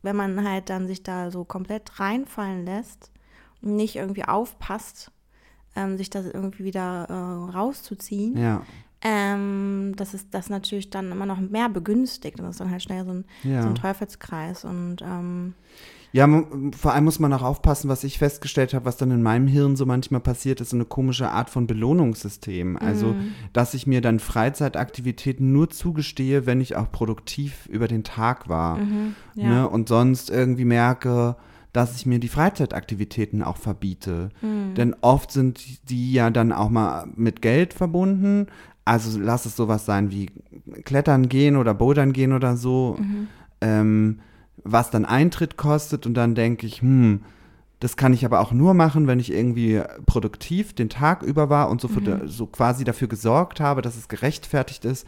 Speaker 2: wenn man halt dann sich da so komplett reinfallen lässt und nicht irgendwie aufpasst, ähm, sich das irgendwie wieder äh, rauszuziehen,
Speaker 1: Ja.
Speaker 2: ähm, das ist das natürlich dann immer noch mehr begünstigt und das ist dann halt schnell so ein,
Speaker 1: Ja.
Speaker 2: so ein Teufelskreis und ähm,
Speaker 1: Ja, vor allem muss man auch aufpassen, was ich festgestellt habe, was dann in meinem Hirn so manchmal passiert, ist so eine komische Art von Belohnungssystem. Also,
Speaker 2: Mhm.
Speaker 1: dass ich mir dann Freizeitaktivitäten nur zugestehe, wenn ich auch produktiv über den Tag war.
Speaker 2: mhm, ja.
Speaker 1: Ne? Und sonst irgendwie merke, dass ich mir die Freizeitaktivitäten auch verbiete.
Speaker 2: Mhm.
Speaker 1: Denn oft sind die ja dann auch mal mit Geld verbunden. Also lass es sowas sein wie Klettern gehen oder Bouldern gehen oder so,
Speaker 2: Mhm.
Speaker 1: ähm, was dann Eintritt kostet. Und dann denke ich, hm, das kann ich aber auch nur machen, wenn ich irgendwie produktiv den Tag über war und so, für,
Speaker 2: Mhm.
Speaker 1: so quasi dafür gesorgt habe, dass es gerechtfertigt ist,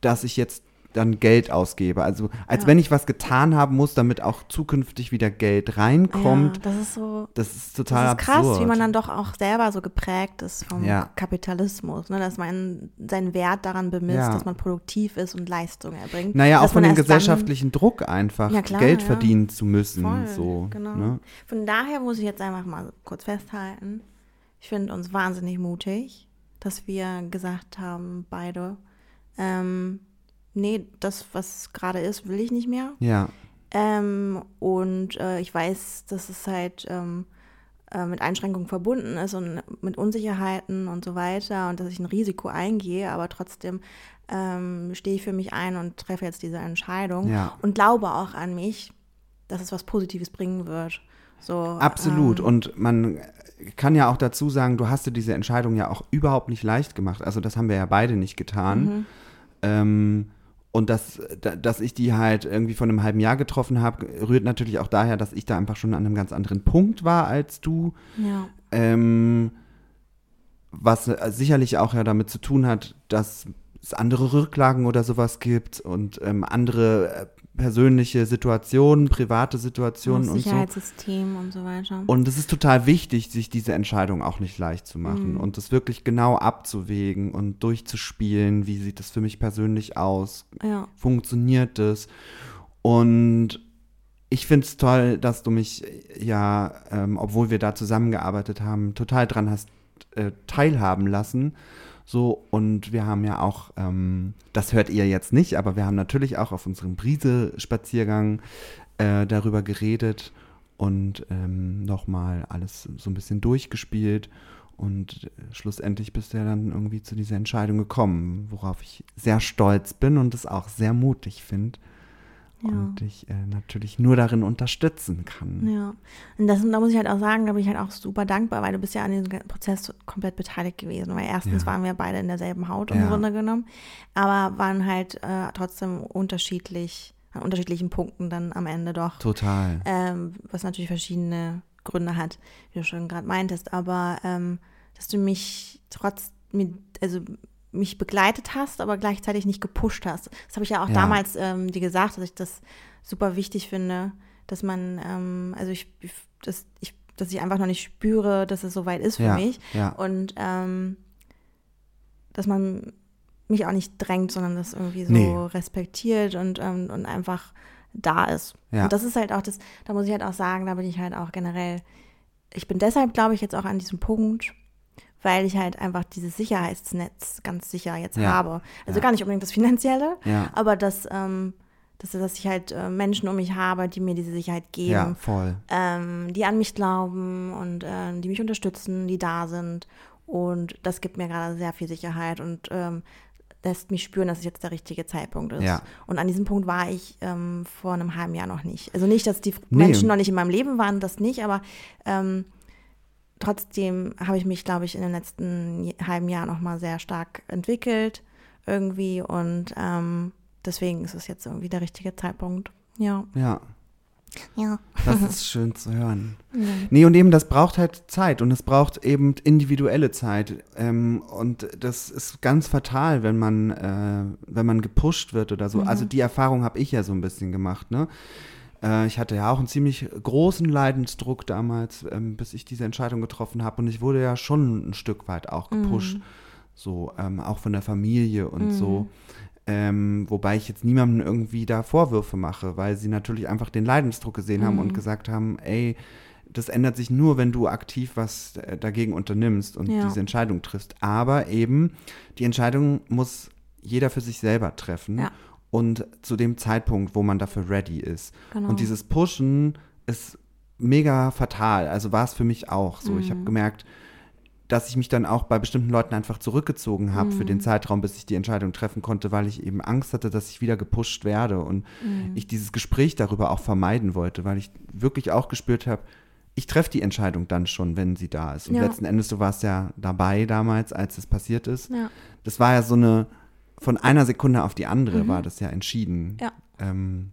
Speaker 1: dass ich jetzt dann Geld ausgebe. Also als
Speaker 2: Ja.
Speaker 1: wenn ich was getan haben muss, damit auch zukünftig wieder Geld reinkommt.
Speaker 2: Ja, das ist so.
Speaker 1: Das ist total
Speaker 2: Das ist krass,
Speaker 1: absurd.
Speaker 2: wie man dann doch auch selber so geprägt ist vom
Speaker 1: Ja.
Speaker 2: Kapitalismus, ne? dass man seinen Wert daran bemisst, dass man produktiv ist und Leistung erbringt.
Speaker 1: naja, auch von dem
Speaker 2: erst dann-
Speaker 1: gesellschaftlichen Druck einfach,
Speaker 2: klar,
Speaker 1: Geld verdienen zu müssen.
Speaker 2: Voll,
Speaker 1: so,
Speaker 2: genau.
Speaker 1: ne?
Speaker 2: Von daher muss ich jetzt einfach mal kurz festhalten. Ich finde uns wahnsinnig mutig, dass wir gesagt haben, beide, ähm, nee, das, was gerade ist, will ich nicht mehr.
Speaker 1: Ja,
Speaker 2: Ähm, und äh, ich weiß, dass es halt ähm, äh, mit Einschränkungen verbunden ist und mit Unsicherheiten und so weiter und dass ich ein Risiko eingehe, aber trotzdem ähm, stehe ich für mich ein und treffe jetzt diese Entscheidung
Speaker 1: Ja.
Speaker 2: und glaube auch an mich, dass es was Positives bringen wird. So,
Speaker 1: absolut.
Speaker 2: Ähm,
Speaker 1: Und man kann ja auch dazu sagen, du hast dir diese Entscheidung ja auch überhaupt nicht leicht gemacht. Also das haben wir ja beide nicht getan.
Speaker 2: Mhm.
Speaker 1: Und dass, da- dass ich die halt irgendwie vor einem halben Jahr getroffen habe, rührt natürlich auch daher, dass ich da einfach schon an einem ganz anderen Punkt war als du.
Speaker 2: ja,
Speaker 1: Ähm, was äh, sicherlich auch ja damit zu tun hat, dass es andere Rücklagen oder sowas gibt und ähm, andere äh, persönliche Situationen, private Situationen und so.
Speaker 2: Sicherheitssystem und so weiter.
Speaker 1: Und es ist total wichtig, sich diese Entscheidung auch nicht leicht zu machen
Speaker 2: Mhm.
Speaker 1: und das wirklich genau abzuwägen und durchzuspielen, wie sieht das für mich persönlich aus,
Speaker 2: ja,
Speaker 1: funktioniert das. Und ich finde es toll, dass du mich ja, ähm, obwohl wir da zusammengearbeitet haben, total dran hast äh, teilhaben lassen. So, und wir haben ja auch, ähm, das hört ihr jetzt nicht, aber wir haben natürlich auch auf unserem Brise-Spaziergang äh, darüber geredet und ähm, nochmal alles so ein bisschen durchgespielt. Und äh, schlussendlich bist du ja dann irgendwie zu dieser Entscheidung gekommen, worauf ich sehr stolz bin und es auch sehr mutig finde.
Speaker 2: Ja.
Speaker 1: Und dich äh, natürlich nur darin unterstützen kann.
Speaker 2: Ja, und das, da muss ich halt auch sagen, da bin ich halt auch super dankbar, weil du bist ja an diesem Prozess komplett beteiligt gewesen. Weil erstens
Speaker 1: Ja.
Speaker 2: waren wir beide in derselben Haut im
Speaker 1: Ja.
Speaker 2: Grunde genommen, aber waren halt äh, trotzdem unterschiedlich, an unterschiedlichen Punkten dann am Ende doch.
Speaker 1: Total.
Speaker 2: Ähm, was natürlich verschiedene Gründe hat, wie du schon gerade meintest, aber ähm, dass du mich trotz, mit, also mich begleitet hast, aber gleichzeitig nicht gepusht hast. Das habe ich ja auch
Speaker 1: Ja.
Speaker 2: damals ähm, dir gesagt, dass ich das super wichtig finde, dass man, ähm, also ich, ich- dass ich, dass ich einfach noch nicht spüre, dass es soweit ist für
Speaker 1: ja,
Speaker 2: mich
Speaker 1: ja,
Speaker 2: und ähm, dass man mich auch nicht drängt, sondern das irgendwie so
Speaker 1: Nee.
Speaker 2: respektiert und, ähm, und einfach da ist. Und das ist halt auch das, da muss ich halt auch sagen, da bin ich halt auch generell, ich bin deshalb, glaube ich, jetzt auch an diesem Punkt, weil ich halt einfach dieses Sicherheitsnetz ganz sicher jetzt
Speaker 1: Ja.
Speaker 2: habe. Also
Speaker 1: Ja.
Speaker 2: gar nicht unbedingt das Finanzielle,
Speaker 1: ja,
Speaker 2: aber dass, ähm, dass, dass ich halt äh, Menschen um mich habe, die mir diese Sicherheit geben
Speaker 1: ja, voll.
Speaker 2: ähm, die an mich glauben und äh, die mich unterstützen, die da sind. Und das gibt mir gerade sehr viel Sicherheit und ähm, lässt mich spüren, dass es jetzt der richtige Zeitpunkt ist.
Speaker 1: Ja.
Speaker 2: Und an diesem Punkt war ich ähm, vor einem halben Jahr noch nicht. Also nicht, dass die
Speaker 1: Nee.
Speaker 2: Menschen noch nicht in meinem Leben waren, das nicht, aber ähm, trotzdem habe ich mich, glaube ich, in den letzten halben Jahr noch mal sehr stark entwickelt irgendwie und ähm, deswegen ist es jetzt irgendwie der richtige Zeitpunkt. Ja.
Speaker 1: Ja,
Speaker 2: Ja.
Speaker 1: das ist schön zu hören.
Speaker 2: ja.
Speaker 1: Nee, und eben, das braucht halt Zeit und es braucht eben individuelle Zeit. Ähm, und das ist ganz fatal, wenn man, äh, wenn man gepusht wird oder so. Also die Erfahrung habe ich ja so ein bisschen gemacht, ne? Äh, ich hatte ja auch einen ziemlich großen Leidensdruck damals, ähm, bis ich diese Entscheidung getroffen habe. Und ich wurde ja schon ein Stück weit auch gepusht. So, ähm, auch von der Familie und so. Ähm, wobei ich jetzt niemandem irgendwie da Vorwürfe mache, weil sie natürlich einfach den Leidensdruck gesehen haben und gesagt haben, ey, das ändert sich nur, wenn du aktiv was äh, dagegen unternimmst und
Speaker 2: Ja.
Speaker 1: diese Entscheidung triffst. Aber eben, die Entscheidung muss jeder für sich selber treffen
Speaker 2: Ja.
Speaker 1: Und zu dem Zeitpunkt, wo man dafür ready ist.
Speaker 2: Genau.
Speaker 1: Und dieses Pushen ist mega fatal. Also war es für mich auch so. Ich habe gemerkt, dass ich mich dann auch bei bestimmten Leuten einfach zurückgezogen habe für den Zeitraum, bis ich die Entscheidung treffen konnte, weil ich eben Angst hatte, dass ich wieder gepusht werde und ich dieses Gespräch darüber auch vermeiden wollte, weil ich wirklich auch gespürt habe, ich treffe die Entscheidung dann schon, wenn sie da ist. Und
Speaker 2: Ja.
Speaker 1: letzten Endes, du warst ja dabei damals, als es passiert ist.
Speaker 2: Ja.
Speaker 1: Das war ja so eine, von einer Sekunde auf die andere war das ja entschieden.
Speaker 2: Ja.
Speaker 1: Ähm,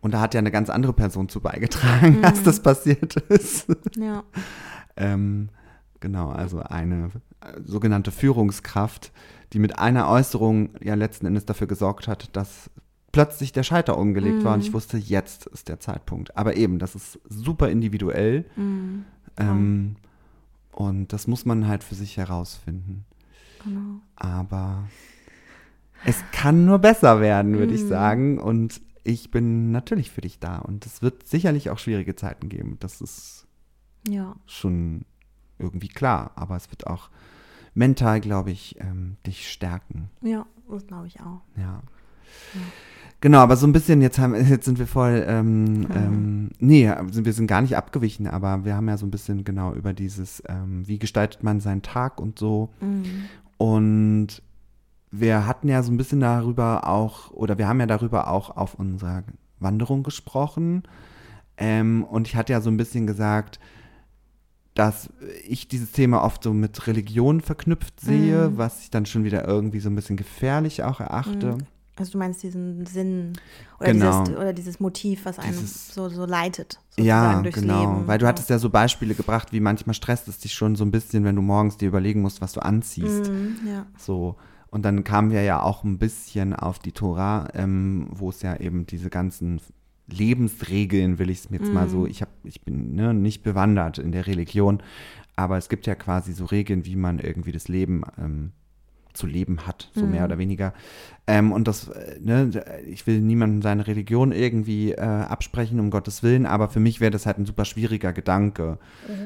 Speaker 1: und da hat ja eine ganz andere Person zu beigetragen, dass das passiert ist.
Speaker 2: Ja.
Speaker 1: ähm, Genau, also eine äh, sogenannte Führungskraft, die mit einer Äußerung ja letzten Endes dafür gesorgt hat, dass plötzlich der Scheiter umgelegt war und ich wusste, jetzt ist der Zeitpunkt. Aber eben, das ist super individuell
Speaker 2: Mhm.
Speaker 1: ähm, und das muss man halt für sich herausfinden.
Speaker 2: Genau.
Speaker 1: Aber es kann nur besser werden, würde ich
Speaker 2: Mhm.
Speaker 1: sagen. Und ich bin natürlich für dich da. Und es wird sicherlich auch schwierige Zeiten geben. Das ist
Speaker 2: Ja.
Speaker 1: schon irgendwie klar. Aber es wird auch mental, glaube ich, ähm, dich stärken.
Speaker 2: Ja, das glaube ich auch.
Speaker 1: Ja. Genau, aber so ein bisschen, jetzt, haben, jetzt sind wir voll, ähm, ähm, nee, also wir sind gar nicht abgewichen, aber wir haben ja so ein bisschen genau über dieses, ähm, wie gestaltet man seinen Tag und so.
Speaker 2: Mhm.
Speaker 1: Und wir hatten ja so ein bisschen darüber auch, oder wir haben ja darüber auch auf unserer Wanderung gesprochen. Ähm, und ich hatte ja so ein bisschen gesagt, dass ich dieses Thema oft so mit Religion verknüpft sehe,
Speaker 2: Mhm.
Speaker 1: was ich dann schon wieder irgendwie so ein bisschen gefährlich auch erachte.
Speaker 2: Also du meinst diesen Sinn oder,
Speaker 1: Genau.
Speaker 2: dieses, oder dieses Motiv, was einen
Speaker 1: Dieses-
Speaker 2: so, so leitet,
Speaker 1: Ja, genau.
Speaker 2: Leben.
Speaker 1: Weil du hattest ja so Beispiele gebracht, wie manchmal stresst es dich schon so ein bisschen, wenn du morgens dir überlegen musst, was du anziehst.
Speaker 2: Mhm, ja.
Speaker 1: So. Und dann kamen wir ja auch ein bisschen auf die Tora, ähm, wo es ja eben diese ganzen Lebensregeln, will ich es mir jetzt mal so, ich, hab, ich bin ne, nicht bewandert in der Religion, aber es gibt ja quasi so Regeln, wie man irgendwie das Leben ähm, zu leben hat, so mehr oder weniger. Ähm, und das, äh, ne, ich will niemandem seine Religion irgendwie äh, absprechen, um Gottes Willen, aber für mich wäre das halt ein super schwieriger Gedanke.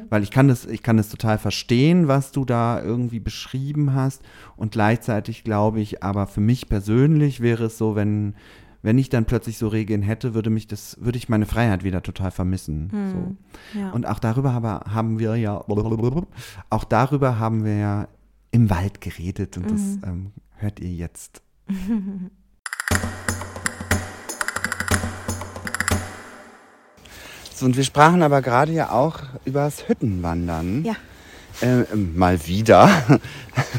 Speaker 1: Weil ich kann das, ich kann das total verstehen, was du da irgendwie beschrieben hast. Und gleichzeitig glaube ich, aber für mich persönlich wäre es so, wenn, wenn ich dann plötzlich so Regeln hätte, würde mich das, würde ich meine Freiheit wieder total vermissen. So.
Speaker 2: ja.
Speaker 1: Und auch darüber habe, haben wir ja, auch darüber haben wir ja im Wald geredet und das ähm, hört ihr jetzt. so, und wir sprachen aber gerade ja auch über das Hüttenwandern.
Speaker 2: Ja.
Speaker 1: Äh, mal wieder.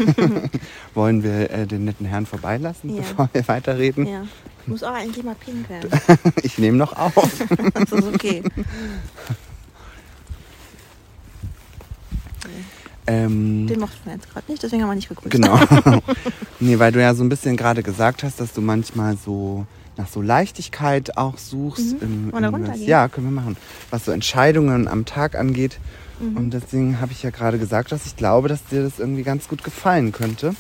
Speaker 1: Wollen wir äh, den netten Herrn vorbeilassen,
Speaker 2: Ja.
Speaker 1: bevor wir weiterreden?
Speaker 2: ja. Ich muss auch eigentlich mal pinkeln.
Speaker 1: Ich nehme noch auf.
Speaker 2: das ist okay.
Speaker 1: Ähm,
Speaker 2: Den mochten wir jetzt gerade nicht, deswegen haben wir nicht gegrüßt.
Speaker 1: Genau. nee, weil du ja so ein bisschen gerade gesagt hast, dass du manchmal so nach so Leichtigkeit auch suchst. im,
Speaker 2: Wollen wir
Speaker 1: im-
Speaker 2: runtergehen?
Speaker 1: ja, können wir machen. Was so Entscheidungen am Tag angeht.
Speaker 2: Mhm.
Speaker 1: Und deswegen habe ich ja gerade gesagt, dass ich glaube, dass dir das irgendwie ganz gut gefallen könnte.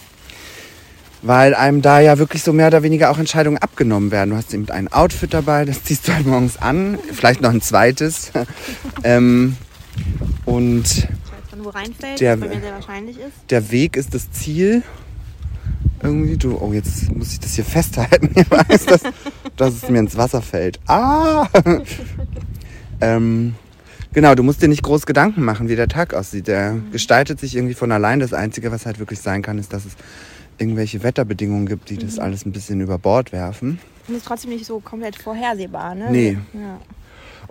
Speaker 1: Weil einem da ja wirklich so mehr oder weniger auch Entscheidungen abgenommen werden. Du hast eben ein Outfit dabei, das ziehst du halt morgens an. Vielleicht noch ein zweites. ähm, und
Speaker 2: Ich weiß, wann wo reinfällt,
Speaker 1: Der-
Speaker 2: bei mir sehr wahrscheinlich ist.
Speaker 1: der Weg ist das Ziel. Irgendwie, du, oh, jetzt muss ich das hier festhalten. Ich weiß, dass, dass es mir ins Wasser fällt. Ah! ähm, genau, du musst dir nicht groß Gedanken machen, wie der Tag aussieht. Der gestaltet sich irgendwie von allein. Das Einzige, was halt wirklich sein kann, ist, dass es irgendwelche Wetterbedingungen gibt, die das alles ein bisschen über Bord werfen.
Speaker 2: Und ist trotzdem nicht so komplett vorhersehbar, ne?
Speaker 1: Nee.
Speaker 2: Ja.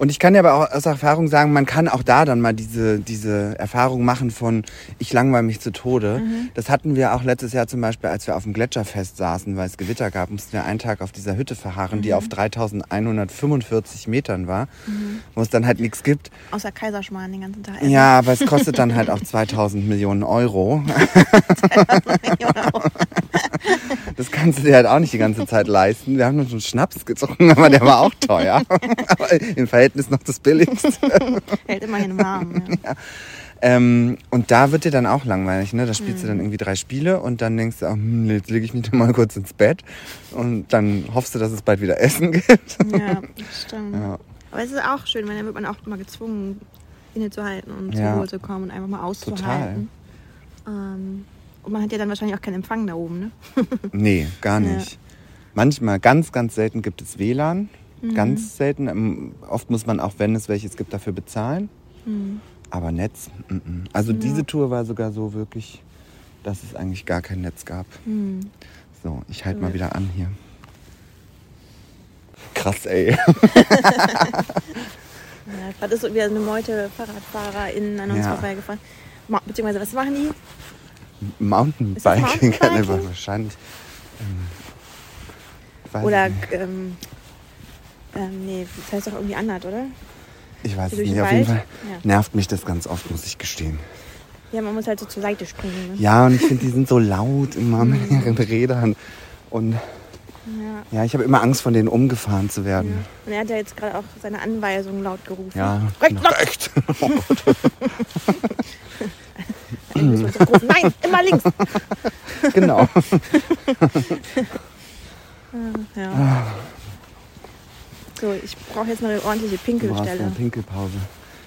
Speaker 1: Und ich kann dir aber auch aus Erfahrung sagen, man kann auch da dann mal diese, diese Erfahrung machen von, ich langweile mich zu Tode. Das hatten wir auch letztes Jahr zum Beispiel, als wir auf dem Gletscherfest saßen, weil es Gewitter gab, mussten wir einen Tag auf dieser Hütte verharren, die auf 3145 Metern war, wo es dann halt nichts gibt.
Speaker 2: Außer Kaiserschmarrn den ganzen Tag. essen.
Speaker 1: Ja, aber es kostet dann halt auch 2000 Millionen Euro. Das kannst du dir halt auch nicht die ganze Zeit leisten. Wir haben so einen Schnaps getrunken, aber der war auch teuer. aber im Verhältnis noch das billigste.
Speaker 2: Hält immerhin warm. Ja.
Speaker 1: Ähm, und da wird dir dann auch langweilig, ne? Da spielst du dann irgendwie drei Spiele und dann denkst du, oh, hm, jetzt lege ich mich mal kurz ins Bett und dann hoffst du, dass es bald wieder Essen gibt.
Speaker 2: ja, stimmt.
Speaker 1: Ja.
Speaker 2: Aber es ist auch schön, weil dann wird man auch mal gezwungen, innezuhalten und zur
Speaker 1: Ja.
Speaker 2: Ruhe zu kommen und einfach mal auszuhalten. Ähm, und man hat ja dann wahrscheinlich auch keinen Empfang da oben, ne?
Speaker 1: Nee, gar
Speaker 2: Ja.
Speaker 1: nicht. Manchmal, ganz, ganz selten gibt es WLAN.
Speaker 2: Mhm.
Speaker 1: Ganz selten. Ähm, Oft muss man auch, wenn es welches gibt, dafür bezahlen.
Speaker 2: Mhm.
Speaker 1: Aber Netz, mm, mm. also diese Tour war sogar so wirklich, dass es eigentlich gar kein Netz gab.
Speaker 2: Mhm.
Speaker 1: So, ich halte mal wieder an hier. Krass, ey.
Speaker 2: Ja, gerade ist so wieder eine Meute FahrradfahrerInnen an uns
Speaker 1: Ja.
Speaker 2: vorbeigefahren. Beziehungsweise, was machen die?
Speaker 1: Mountainbiking
Speaker 2: Mountainbiking?
Speaker 1: wahrscheinlich. Ähm,
Speaker 2: Oder, ähm, ähm, nee, das heißt doch irgendwie anders, oder?
Speaker 1: Ich weiß es nicht. Auf jeden? Fall
Speaker 2: Ja.
Speaker 1: nervt mich das ganz oft, muss ich gestehen.
Speaker 2: Ja, man muss halt so zur Seite springen. Ne?
Speaker 1: Ja, und ich finde, die sind so laut immer mit ihren Rädern. Und
Speaker 2: Ja.
Speaker 1: ja, ich habe immer Angst, von denen umgefahren zu
Speaker 2: ja.
Speaker 1: werden.
Speaker 2: Und er hat ja jetzt gerade auch seine Anweisungen laut gerufen.
Speaker 1: Ja, recht.
Speaker 2: Man so rufen. Nein, immer links.
Speaker 1: genau.
Speaker 2: Ja. So, ich brauche jetzt mal eine ordentliche
Speaker 1: Du brauchst eine
Speaker 2: Pinkelstelle.
Speaker 1: Pinkelpause.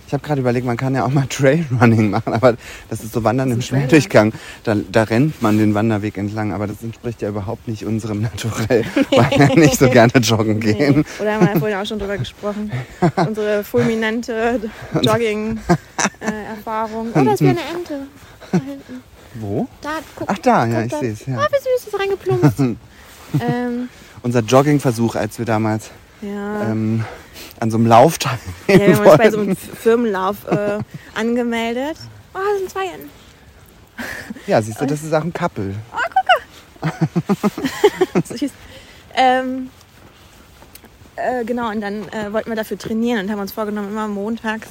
Speaker 1: Ich habe gerade überlegt, man kann ja auch mal Trailrunning machen, aber das ist so Wandern im
Speaker 2: ist ein
Speaker 1: Schnelldurchgang. Da, da rennt man den Wanderweg entlang, aber das entspricht ja überhaupt nicht unserem Naturell, weil wir nicht so gerne joggen gehen.
Speaker 2: Nee. Oder haben wir vorhin auch schon drüber gesprochen. Unsere fulminante Jogging-Erfahrung. Oh, da ist wieder eine Ente. Da hinten.
Speaker 1: Wo?
Speaker 2: Da, guck.
Speaker 1: Ach da, ja, ich sehe es. Ja.
Speaker 2: Ah, wie süß, ist reingeplumpst. ähm,
Speaker 1: Unser Joggingversuch, als wir damals
Speaker 2: ja.
Speaker 1: ähm, an so einem Lauf
Speaker 2: ja,
Speaker 1: teilnehmen
Speaker 2: wir haben uns bei so einem Firmenlauf äh, angemeldet. Oh, das sind zwei Enten.
Speaker 1: Ja, siehst du, das ist auch ein Couple.
Speaker 2: Süß. Ähm, äh, genau, und dann äh, wollten wir dafür trainieren und haben uns vorgenommen, immer montags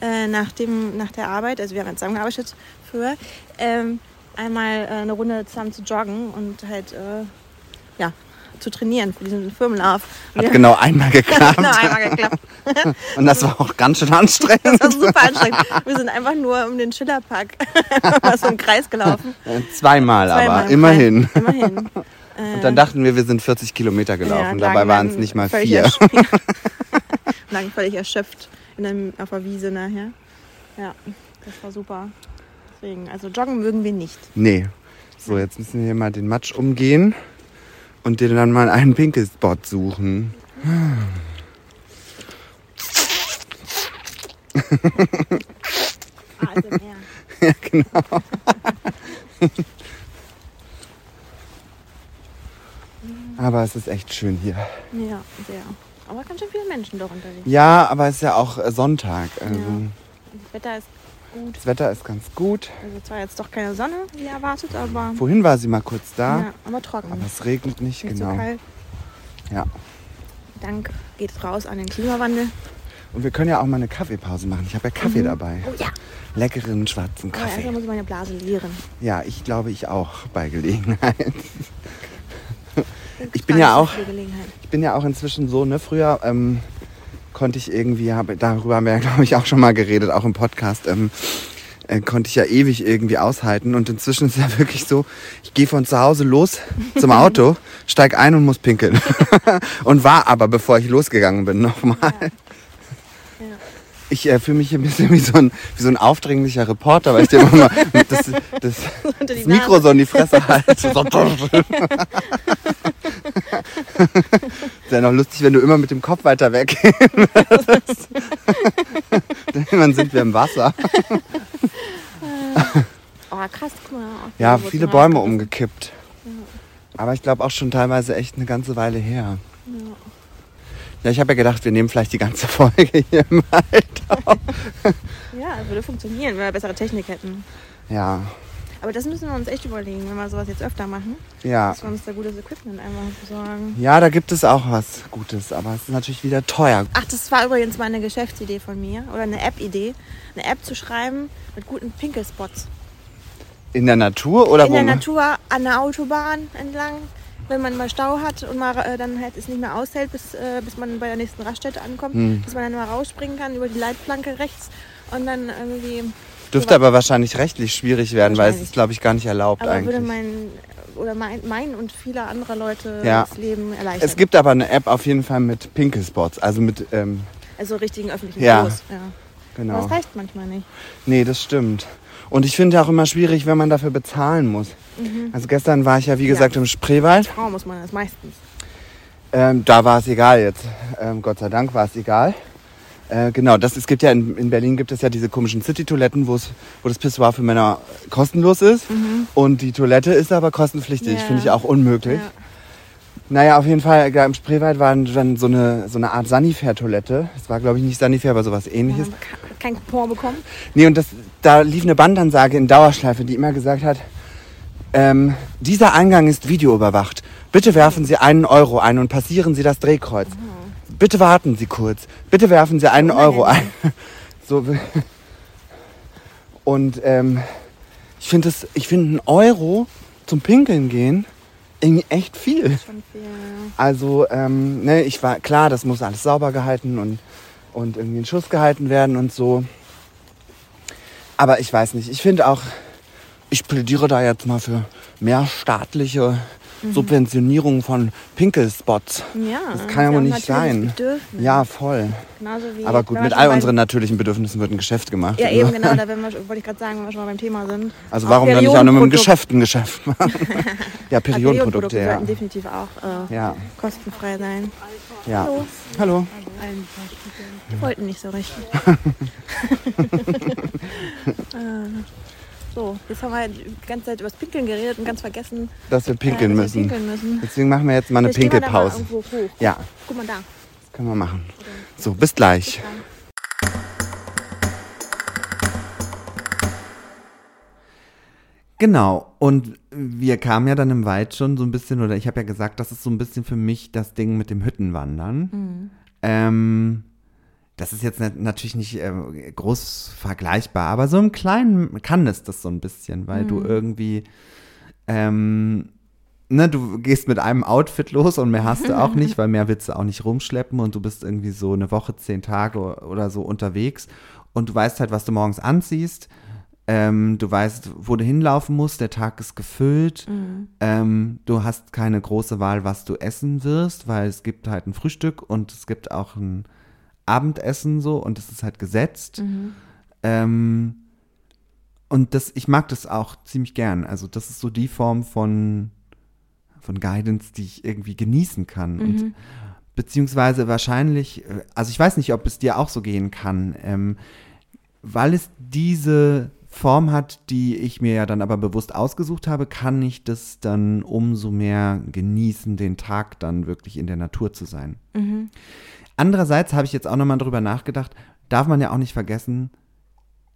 Speaker 2: äh, nach, dem, nach der Arbeit, also wir haben zusammen gearbeitet früher, ähm, einmal äh, eine Runde zusammen zu joggen und halt, äh, ja, zu trainieren für diesen Firmenlauf.
Speaker 1: Hat genau einmal geklappt.
Speaker 2: genau einmal geklappt.
Speaker 1: Und das war auch ganz schön anstrengend.
Speaker 2: Das war super anstrengend. Wir sind einfach nur um den Schillerpark mal so im Kreis gelaufen.
Speaker 1: Äh, Zweimal,
Speaker 2: Zweimal
Speaker 1: aber,
Speaker 2: im
Speaker 1: immerhin.
Speaker 2: Immerhin.
Speaker 1: Und dann dachten wir, wir sind 40 Kilometer gelaufen.
Speaker 2: Ja,
Speaker 1: Dabei waren es nicht mal vier.
Speaker 2: lagen völlig erschöpft in einem, auf der Wiese nachher. Ja, das war super. Deswegen, also joggen mögen wir nicht.
Speaker 1: Nee. So, jetzt müssen wir hier mal den Matsch umgehen und dir dann mal einen Pinkelspot suchen.
Speaker 2: ASMR.
Speaker 1: Ja, genau. Aber es ist echt schön hier.
Speaker 2: Ja, sehr. Aber ganz schön viele Menschen doch unterwegs.
Speaker 1: Ja, aber es ist ja auch Sonntag. Also
Speaker 2: Das Wetter ist gut.
Speaker 1: Das Wetter ist ganz gut.
Speaker 2: Also zwar jetzt doch keine Sonne, wie erwartet, aber,
Speaker 1: Vorhin war sie mal kurz da,
Speaker 2: ja, aber trocken.
Speaker 1: aber es regnet nicht,
Speaker 2: nicht
Speaker 1: genau.
Speaker 2: so kalt.
Speaker 1: Ja.
Speaker 2: Dank geht raus an den Klimawandel.
Speaker 1: Und wir können ja auch mal eine Kaffeepause machen. Ich habe ja Kaffee dabei.
Speaker 2: Oh ja,
Speaker 1: Leckeren schwarzen
Speaker 2: aber erstmal
Speaker 1: Kaffee.
Speaker 2: muss ich meine Blase leeren.
Speaker 1: Ja, ich glaube, ich auch bei Gelegenheit. Ich bin ja auch-. Ich bin ja auch inzwischen so, ne? Früher ähm, konnte ich irgendwie, hab, darüber haben wir ja, glaube ich, auch schon mal geredet, auch im Podcast, ähm, äh, konnte ich ja ewig irgendwie aushalten. Und inzwischen ist ja wirklich so, ich gehe von zu Hause los zum Auto, steig ein und muss pinkeln. und war aber, bevor ich losgegangen bin, nochmal.
Speaker 2: Ja.
Speaker 1: Ich äh, fühle mich hier ein bisschen wie so ein, wie so ein aufdringlicher Reporter, weil ich dir immer mal das, das, das Mikro so in die Fresse halte. Wäre noch lustig, wenn du immer mit dem Kopf weiter weg würdest. Dann sind wir im Wasser.
Speaker 2: Oh, krass, guck mal.
Speaker 1: Ja, viele Bäume umgekippt. Aber ich glaube auch schon teilweise echt eine ganze Weile her. Ja, ich habe ja gedacht, wir nehmen vielleicht die ganze Folge hier im Wald auf.
Speaker 2: Ja, würde funktionieren, wenn wir bessere Technik hätten.
Speaker 1: Ja,
Speaker 2: Aber das müssen wir uns echt überlegen, wenn wir sowas jetzt öfter machen,
Speaker 1: ja.
Speaker 2: dass wir uns da gutes Equipment einfach besorgen.
Speaker 1: Ja, da gibt es auch was Gutes, aber es ist natürlich wieder teuer.
Speaker 2: Ach, das war übrigens mal eine Geschäftsidee von mir oder eine App-Idee, eine App zu schreiben mit guten Pinkelspots.
Speaker 1: In der Natur oder
Speaker 2: In
Speaker 1: wo
Speaker 2: der
Speaker 1: man-
Speaker 2: Natur, an der Autobahn entlang, wenn man mal Stau hat und mal äh, dann halt es nicht mehr aushält, bis, äh, bis man bei der nächsten Raststätte ankommt,
Speaker 1: Hm.
Speaker 2: dass man dann mal rausspringen kann über die Leitplanke rechts und dann irgendwie.
Speaker 1: Dürfte aber wahrscheinlich rechtlich schwierig werden, weil es ist, glaube ich, gar nicht erlaubt
Speaker 2: Aber
Speaker 1: eigentlich.
Speaker 2: würde mein oder mein, mein und viele andere Leute
Speaker 1: Ja.
Speaker 2: das Leben erleichtern.
Speaker 1: es gibt aber eine App auf jeden Fall mit Pinkelspots, also mit, ähm,
Speaker 2: also richtigen öffentlichen
Speaker 1: Ja.
Speaker 2: Klos. Ja. Aber
Speaker 1: genau.
Speaker 2: das reicht manchmal nicht.
Speaker 1: Nee, das stimmt. Und ich finde auch immer schwierig, wenn man dafür bezahlen muss. Also gestern war ich ja, wie gesagt, im Spreewald.
Speaker 2: Frau muss man das meistens.
Speaker 1: Ähm, da war es egal jetzt. Ähm, Gott sei Dank war es egal. Äh, genau, das, es gibt ja in, in Berlin gibt es ja diese komischen City-Toiletten, wo es- wo das Pissoir für Männer kostenlos ist. Und die Toilette ist aber kostenpflichtig.
Speaker 2: Ja.
Speaker 1: Finde ich auch unmöglich.
Speaker 2: Ja.
Speaker 1: Naja, auf jeden Fall, da im Spreewald war dann so eine, so eine Art Sanifair-Toilette. Es war, glaube ich, nicht Sanifair, aber sowas ähnliches.
Speaker 2: Ja, kein Coupon bekommen.
Speaker 1: Nee, und das, da lief eine Bandansage in Dauerschleife, die immer gesagt hat, ähm, dieser Eingang ist videoüberwacht. Bitte werfen Sie einen Euro ein und passieren Sie das Drehkreuz. Bitte warten Sie kurz. Bitte werfen Sie einen Euro ein. So, und ähm, Ich finde es, ich finde ein Euro zum Pinkeln gehen irgendwie echt viel.
Speaker 2: Schon viel.
Speaker 1: Also, ähm, ne, ich war klar, das muss alles sauber gehalten und, und irgendwie in Schuss gehalten werden und so. Aber ich weiß nicht, ich finde auch, ich plädiere da jetzt mal für mehr staatliche Subventionierung von Pinkelspots.
Speaker 2: Ja,
Speaker 1: Das kann ja wohl nicht sein.
Speaker 2: Bedürfnis.
Speaker 1: Ja, voll.
Speaker 2: Genauso wie,
Speaker 1: Aber gut,
Speaker 2: wir
Speaker 1: mit all unseren natürlichen Bedürfnissen wird ein Geschäft gemacht.
Speaker 2: Ja,
Speaker 1: Also-
Speaker 2: eben, genau, da wir, wollte ich gerade sagen, wenn wir schon mal beim Thema sind.
Speaker 1: Also
Speaker 2: Auch
Speaker 1: warum dann nicht auch nur mit dem Geschäft ein Geschäft machen? ja, Periodenprodukte, ja.
Speaker 2: sollten definitiv auch äh,
Speaker 1: Ja,
Speaker 2: kostenfrei sein.
Speaker 1: ja.
Speaker 2: Hallo.
Speaker 1: Hallo.
Speaker 2: Die wollten nicht so richtig. äh, so, jetzt haben wir die ganze Zeit über das Pinkeln geredet und ganz vergessen,
Speaker 1: Dass wir
Speaker 2: äh,
Speaker 1: pinkeln
Speaker 2: dass wir
Speaker 1: müssen.
Speaker 2: pinkeln müssen.
Speaker 1: Deswegen machen wir jetzt mal eine
Speaker 2: Vielleicht mal
Speaker 1: Pinkelpause.
Speaker 2: hoch.
Speaker 1: Ja,
Speaker 2: Guck mal da.
Speaker 1: das können wir machen. So, bis gleich. Genau, und wir kamen ja dann im Wald schon so ein bisschen, oder ich habe ja gesagt, das ist so ein bisschen für mich das Ding mit dem Hüttenwandern. Ähm, das ist jetzt nat- natürlich nicht äh, groß vergleichbar, aber so im Kleinen kann es das so ein bisschen, weil du irgendwie, ähm, ne, du gehst mit einem Outfit los und mehr hast du auch nicht, weil mehr willst du auch nicht rumschleppen und du bist irgendwie so eine Woche, zehn Tage oder so unterwegs und du weißt halt, was du morgens anziehst. Ähm, du weißt, wo du hinlaufen musst, der Tag ist gefüllt. Ähm, du hast keine große Wahl, was du essen wirst, weil es gibt halt ein Frühstück und es gibt auch ein Abendessen so und es ist halt gesetzt. Ähm, und das, ich mag das auch ziemlich gern. Also das ist so die Form von, von Guidance, die ich irgendwie genießen kann. Und beziehungsweise wahrscheinlich, äh, also ich weiß nicht, ob es dir auch so gehen kann, ähm, weil es diese Form hat, die ich mir ja dann aber bewusst ausgesucht habe, kann ich das dann umso mehr genießen, den Tag dann wirklich in der Natur zu sein. Andererseits habe ich jetzt auch nochmal drüber nachgedacht, darf man ja auch nicht vergessen,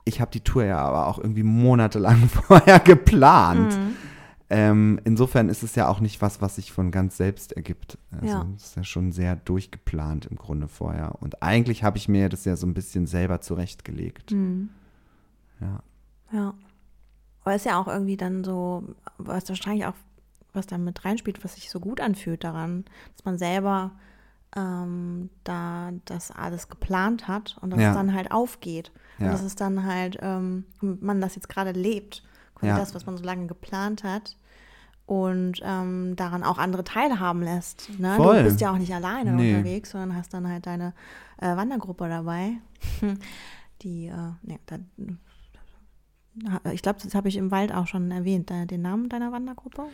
Speaker 1: ich habe die Tour ja aber auch irgendwie monatelang vorher geplant. Ähm, insofern ist es ja auch nicht was, was sich von ganz selbst ergibt. Also
Speaker 2: Ja.
Speaker 1: es ist ja schon sehr durchgeplant im Grunde vorher. Und eigentlich habe ich mir das ja so ein bisschen selber zurechtgelegt. Ja.
Speaker 2: Ja. Aber ist ja auch irgendwie dann so, was wahrscheinlich auch, was da mit reinspielt, was sich so gut anfühlt daran, dass man selber ähm, da das alles geplant hat und dass
Speaker 1: Ja.
Speaker 2: es dann halt aufgeht. Und
Speaker 1: Ja.
Speaker 2: dass es dann halt, ähm, man das jetzt gerade lebt. Quasi
Speaker 1: Ja.
Speaker 2: das, was man so lange geplant hat. Und ähm, daran auch andere teilhaben lässt. Ne?
Speaker 1: Voll.
Speaker 2: Du bist ja auch nicht alleine
Speaker 1: Nee.
Speaker 2: unterwegs, sondern hast dann halt deine äh, Wandergruppe dabei. Die, äh, ne, da, ich glaube, das habe ich im Wald auch schon erwähnt, äh, den Namen deiner Wandergruppe.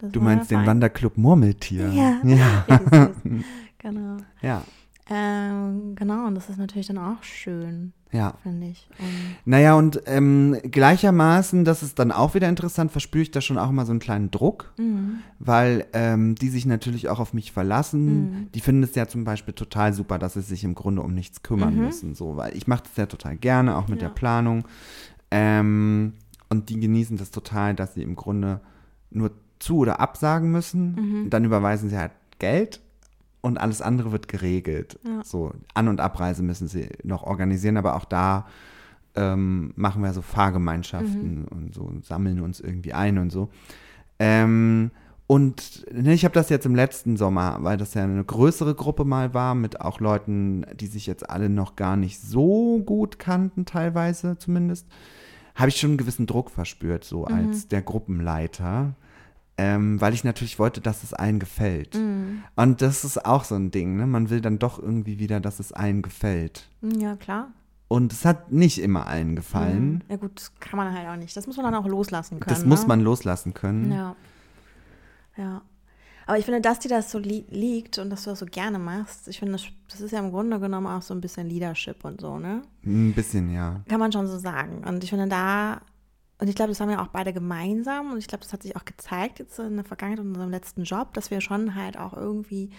Speaker 2: Das
Speaker 1: Du meinst den. Wanderclub Murmeltier.
Speaker 2: Ja.
Speaker 1: Ja.
Speaker 2: genau.
Speaker 1: Ja.
Speaker 2: Ähm, genau, und das ist natürlich dann auch schön,
Speaker 1: ja.
Speaker 2: finde ich. Und,
Speaker 1: Naja, und ähm, gleichermaßen, das ist dann auch wieder interessant, verspüre ich da schon auch immer so einen kleinen Druck,
Speaker 2: Mhm.
Speaker 1: weil ähm, die sich natürlich auch auf mich verlassen. Die finden es ja zum Beispiel total super, dass sie sich im Grunde um nichts kümmern müssen, so, weil ich mache das ja total gerne, auch mit
Speaker 2: Ja.
Speaker 1: der Planung. Ähm, und die genießen das total, dass sie im Grunde nur zu oder absagen müssen. Dann überweisen sie halt Geld und alles andere wird geregelt.
Speaker 2: Ja.
Speaker 1: So, An- und Abreise müssen sie noch organisieren, aber auch da ähm, machen wir so Fahrgemeinschaften und so und sammeln uns irgendwie ein und so. Ähm, und ne, ich habe das jetzt im letzten Sommer, weil das ja eine größere Gruppe mal war, mit auch Leuten, die sich jetzt alle noch gar nicht so gut kannten, teilweise zumindest, habe ich schon einen gewissen Druck verspürt, so als der Gruppenleiter. Ähm, weil ich natürlich wollte, dass es allen gefällt. Und das ist auch so ein Ding, ne? Man will dann doch irgendwie wieder, dass es allen gefällt.
Speaker 2: ja, klar.
Speaker 1: Und es hat nicht immer allen gefallen.
Speaker 2: Ja gut, das kann man halt auch nicht. Das muss man dann auch loslassen können.
Speaker 1: Das muss
Speaker 2: ne?
Speaker 1: man loslassen können.
Speaker 2: Ja. Ja. Aber ich finde, dass dir das so li liegt und dass du das so gerne machst, ich finde, das, das ist ja im Grunde genommen auch so ein bisschen Leadership und so, ne?
Speaker 1: Ein bisschen, ja.
Speaker 2: Kann man schon so sagen. Und ich finde da, und ich glaube, das haben wir auch beide gemeinsam und ich glaube, das hat sich auch gezeigt jetzt in der Vergangenheit in unserem letzten Job, dass wir schon halt auch irgendwie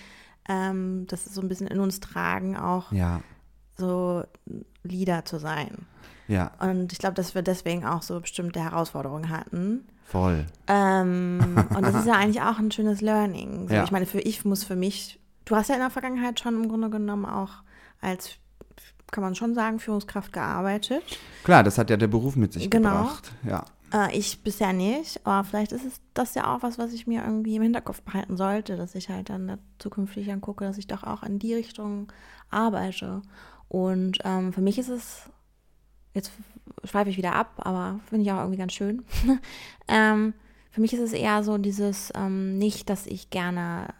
Speaker 2: ähm, das so ein bisschen in uns tragen, auch
Speaker 1: Ja,
Speaker 2: so Leader zu sein.
Speaker 1: ja,
Speaker 2: Und ich glaube, dass wir deswegen auch so bestimmte Herausforderungen hatten.
Speaker 1: voll.
Speaker 2: Ähm, und das ist ja eigentlich auch ein schönes Learning. So,
Speaker 1: Ja.
Speaker 2: Ich meine, für ich muss für mich, du hast ja in der Vergangenheit schon im Grunde genommen auch als, kann man schon sagen, Führungskraft gearbeitet.
Speaker 1: Klar, das hat ja der Beruf mit sich
Speaker 2: Genau.
Speaker 1: gebracht. Ja,
Speaker 2: Äh, ich bisher nicht, aber vielleicht ist es das ja auch was, was ich mir irgendwie im Hinterkopf behalten sollte, dass ich halt dann zukünftig dann gucke, dass ich doch auch in die Richtung arbeite. Und ähm, für mich ist es, jetzt schweife ich wieder ab, aber finde ich auch irgendwie ganz schön. ähm, für mich ist es eher so dieses, ähm, nicht, dass ich gerne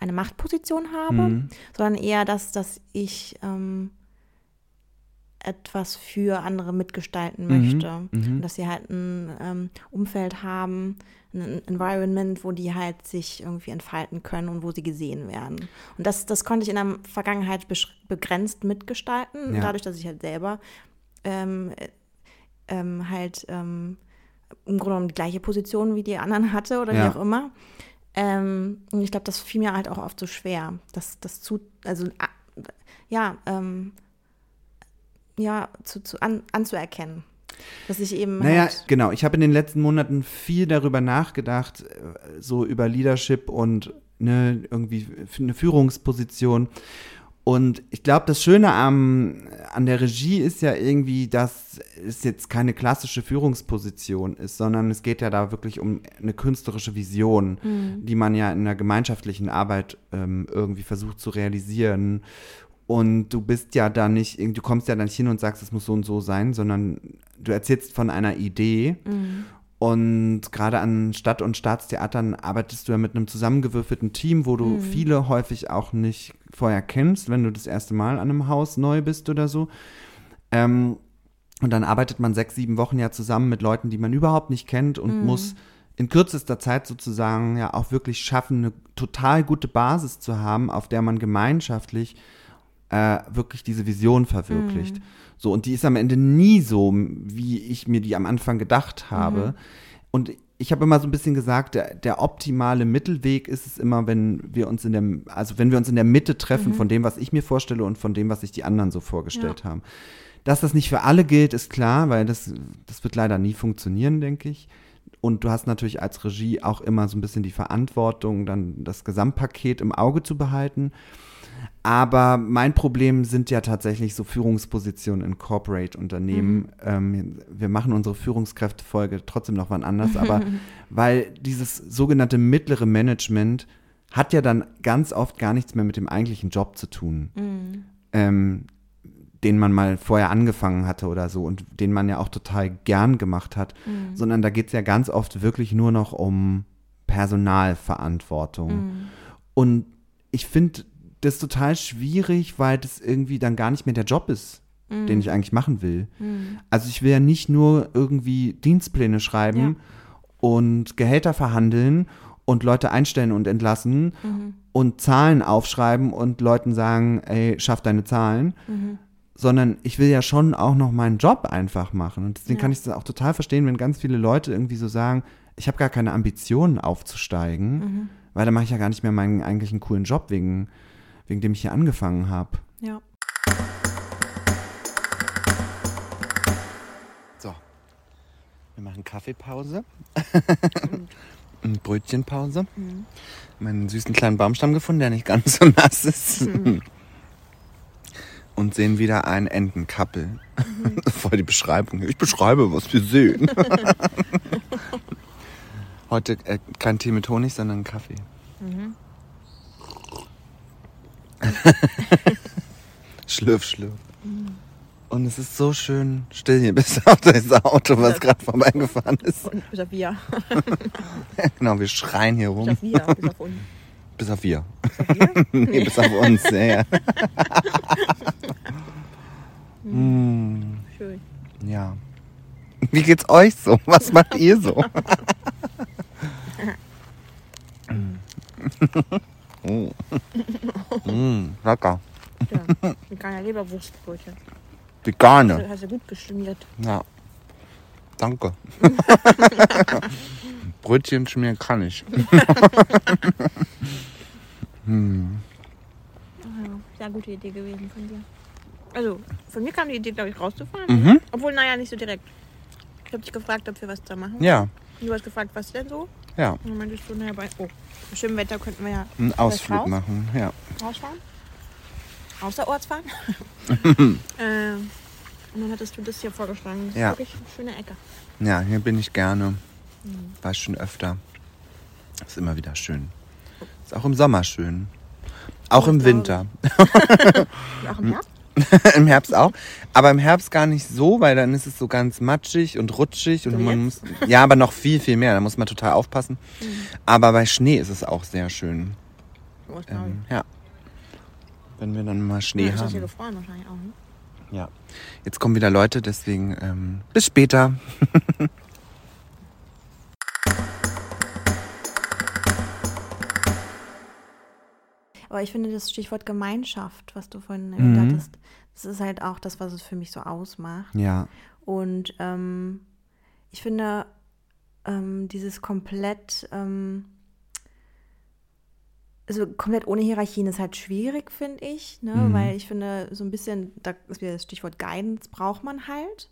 Speaker 2: eine Machtposition habe,
Speaker 1: Mhm.
Speaker 2: sondern eher das, dass ich ähm, etwas für andere mitgestalten
Speaker 1: Mhm,
Speaker 2: möchte.
Speaker 1: mhm.
Speaker 2: Dass sie halt ein ähm, Umfeld haben, ein Environment, wo die halt sich irgendwie entfalten können und wo sie gesehen werden. Und das, das konnte ich in der Vergangenheit begrenzt mitgestalten,
Speaker 1: Ja.
Speaker 2: dadurch, dass ich halt selber ähm, äh, ähm, halt ähm, im Grunde genommen die gleiche Position wie die anderen hatte oder
Speaker 1: Ja.
Speaker 2: wie auch immer. Ähm, und ich glaube, das fiel mir halt auch oft so schwer, das, das zu, also ja, ähm, ja, zu, zu an, anzuerkennen. Dass ich eben
Speaker 1: Naja,
Speaker 2: halt,
Speaker 1: genau. Ich habe in den letzten Monaten viel darüber nachgedacht, äh, so über Leadership und ne, irgendwie eine Führungsposition. Und ich glaube, das Schöne am, an der Regie ist ja irgendwie, dass es jetzt keine klassische Führungsposition ist, sondern es geht ja da wirklich um eine künstlerische Vision, die man ja in der gemeinschaftlichen Arbeit ähm, irgendwie versucht zu realisieren. Und du bist ja da nicht, du kommst ja da nicht hin und sagst, es muss so und so sein, sondern du erzählst von einer Idee. Und gerade an Stadt- und Staatstheatern arbeitest du ja mit einem zusammengewürfelten Team, wo du viele häufig auch nicht vorher kennst, wenn du das erste Mal an einem Haus neu bist oder so. Ähm, und dann arbeitet man sechs, sieben Wochen ja zusammen mit Leuten, die man überhaupt nicht kennt und muss in kürzester Zeit sozusagen ja auch wirklich schaffen, eine total gute Basis zu haben, auf der man gemeinschaftlich äh, wirklich diese Vision verwirklicht. So, und die ist am Ende nie so, wie ich mir die am Anfang gedacht habe. Und ich habe immer so ein bisschen gesagt, der, der optimale Mittelweg ist es immer, wenn wir uns in der, also wenn wir uns in der Mitte treffen von dem, was ich mir vorstelle und von dem, was sich die anderen so vorgestellt haben. Dass das nicht für alle gilt, ist klar, weil das, das wird leider nie funktionieren, denke ich. Und du hast natürlich als Regie auch immer so ein bisschen die Verantwortung, dann das Gesamtpaket im Auge zu behalten. Aber mein Problem sind ja tatsächlich so Führungspositionen in Corporate-Unternehmen. Ähm, wir machen unsere Führungskräftefolge trotzdem noch wann anders, aber weil dieses sogenannte mittlere Management hat ja dann ganz oft gar nichts mehr mit dem eigentlichen Job zu tun, ähm, den man mal vorher angefangen hatte oder so und den man ja auch total gern gemacht hat, sondern da geht es ja ganz oft wirklich nur noch um Personalverantwortung. Und ich finde das total schwierig, weil das irgendwie dann gar nicht mehr der Job ist, den ich eigentlich machen will. Also ich will ja nicht nur irgendwie Dienstpläne schreiben und Gehälter verhandeln und Leute einstellen und entlassen und Zahlen aufschreiben und Leuten sagen, ey, schaff deine Zahlen. Sondern ich will ja schon auch noch meinen Job einfach machen. Und deswegen
Speaker 2: Ja.
Speaker 1: kann ich das auch total verstehen, wenn ganz viele Leute irgendwie so sagen, ich habe gar keine Ambitionen aufzusteigen, weil dann mache ich ja gar nicht mehr meinen eigentlichen coolen Job, wegen, wegen dem ich hier angefangen habe.
Speaker 2: ja.
Speaker 1: So, wir machen Kaffeepause. Und Brötchenpause. Meinen süßen kleinen Baumstamm gefunden, der nicht ganz so nass ist. Und sehen wieder ein Entenkappel. Voll die Beschreibung. Ich beschreibe, was wir sehen. Heute äh, kein Tee mit Honig, sondern Kaffee. schlürf, schlürf. Und es ist so schön still hier, bis auf das Auto, was gerade vorbeigefahren ist.
Speaker 2: Und bis auf wir.
Speaker 1: Genau, wir schreien hier
Speaker 2: Bis
Speaker 1: rum.
Speaker 2: auf wir. Bis auf uns.
Speaker 1: Bis auf wir.
Speaker 2: Bis auf wir.
Speaker 1: Nee, bis auf uns, ja, ja. Mm,
Speaker 2: Schön.
Speaker 1: ja. Wie geht's euch so? Was macht ihr so? Oh. mm, lecker.
Speaker 2: Ja. Veganer Leberwurstbrötchen.
Speaker 1: Vegane.
Speaker 2: Hast du gut geschmiert.
Speaker 1: Ja. Danke. Brötchen schmieren kann ich.
Speaker 2: Ja, sehr gute Idee gewesen von dir. Also, von mir kam die Idee, glaube ich, rauszufahren.
Speaker 1: Mhm.
Speaker 2: Obwohl, naja, nicht so direkt. Ich habe dich gefragt, ob wir was da machen.
Speaker 1: Ja,
Speaker 2: Du hast gefragt, was denn so?
Speaker 1: Ja.
Speaker 2: Und dann meintest du, naja, bei oh, bei schönem Wetter könnten wir ja
Speaker 1: Einen Ausflug
Speaker 2: raus?
Speaker 1: machen, ja.
Speaker 2: rausfahren. Außerorts fahren. ähm, Und dann hattest du das hier vorgeschlagen. Das ist
Speaker 1: Ja.
Speaker 2: wirklich eine schöne Ecke.
Speaker 1: Ja, hier bin ich gerne.
Speaker 2: Mhm.
Speaker 1: War ich schon öfter. Ist immer wieder schön. Ist auch im Sommer schön. Auch im
Speaker 2: ich.
Speaker 1: Winter.
Speaker 2: Auch im Herbst?
Speaker 1: Im Herbst auch. Aber im Herbst gar nicht so, weil dann ist es so ganz matschig und rutschig und
Speaker 2: So
Speaker 1: man
Speaker 2: jetzt?
Speaker 1: muss. Ja, aber noch viel, viel mehr. Da muss man total aufpassen.
Speaker 2: Mhm.
Speaker 1: Aber bei Schnee ist es auch sehr schön. Ähm, ja. Wenn wir dann mal Schnee
Speaker 2: ja, ist das hier
Speaker 1: haben.
Speaker 2: gefroren wahrscheinlich auch, ne?
Speaker 1: Ja. Jetzt kommen wieder Leute, deswegen ähm, bis später.
Speaker 2: Aber ich finde das Stichwort Gemeinschaft, was du vorhin erwähnt
Speaker 1: Mhm.
Speaker 2: hattest, das ist halt auch das, was es für mich so ausmacht.
Speaker 1: Ja.
Speaker 2: Und ähm, ich finde, ähm, dieses komplett, ähm, also komplett ohne Hierarchien ist halt schwierig, finde ich, ne?
Speaker 1: Mhm.
Speaker 2: weil ich finde, so ein bisschen, da ist wieder das Stichwort Guidance, braucht man halt.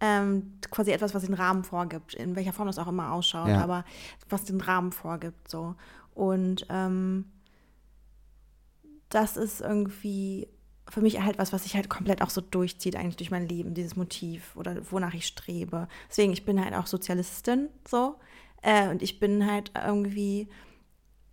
Speaker 2: Ähm, quasi etwas, was den Rahmen vorgibt, in welcher Form das auch immer ausschaut,
Speaker 1: Ja.
Speaker 2: aber was den Rahmen vorgibt, so. Und ähm, das ist irgendwie für mich halt was, was sich halt komplett auch so durchzieht, eigentlich durch mein Leben, dieses Motiv oder wonach ich strebe. Deswegen, ich bin halt auch Sozialistin so. Äh, und ich bin halt irgendwie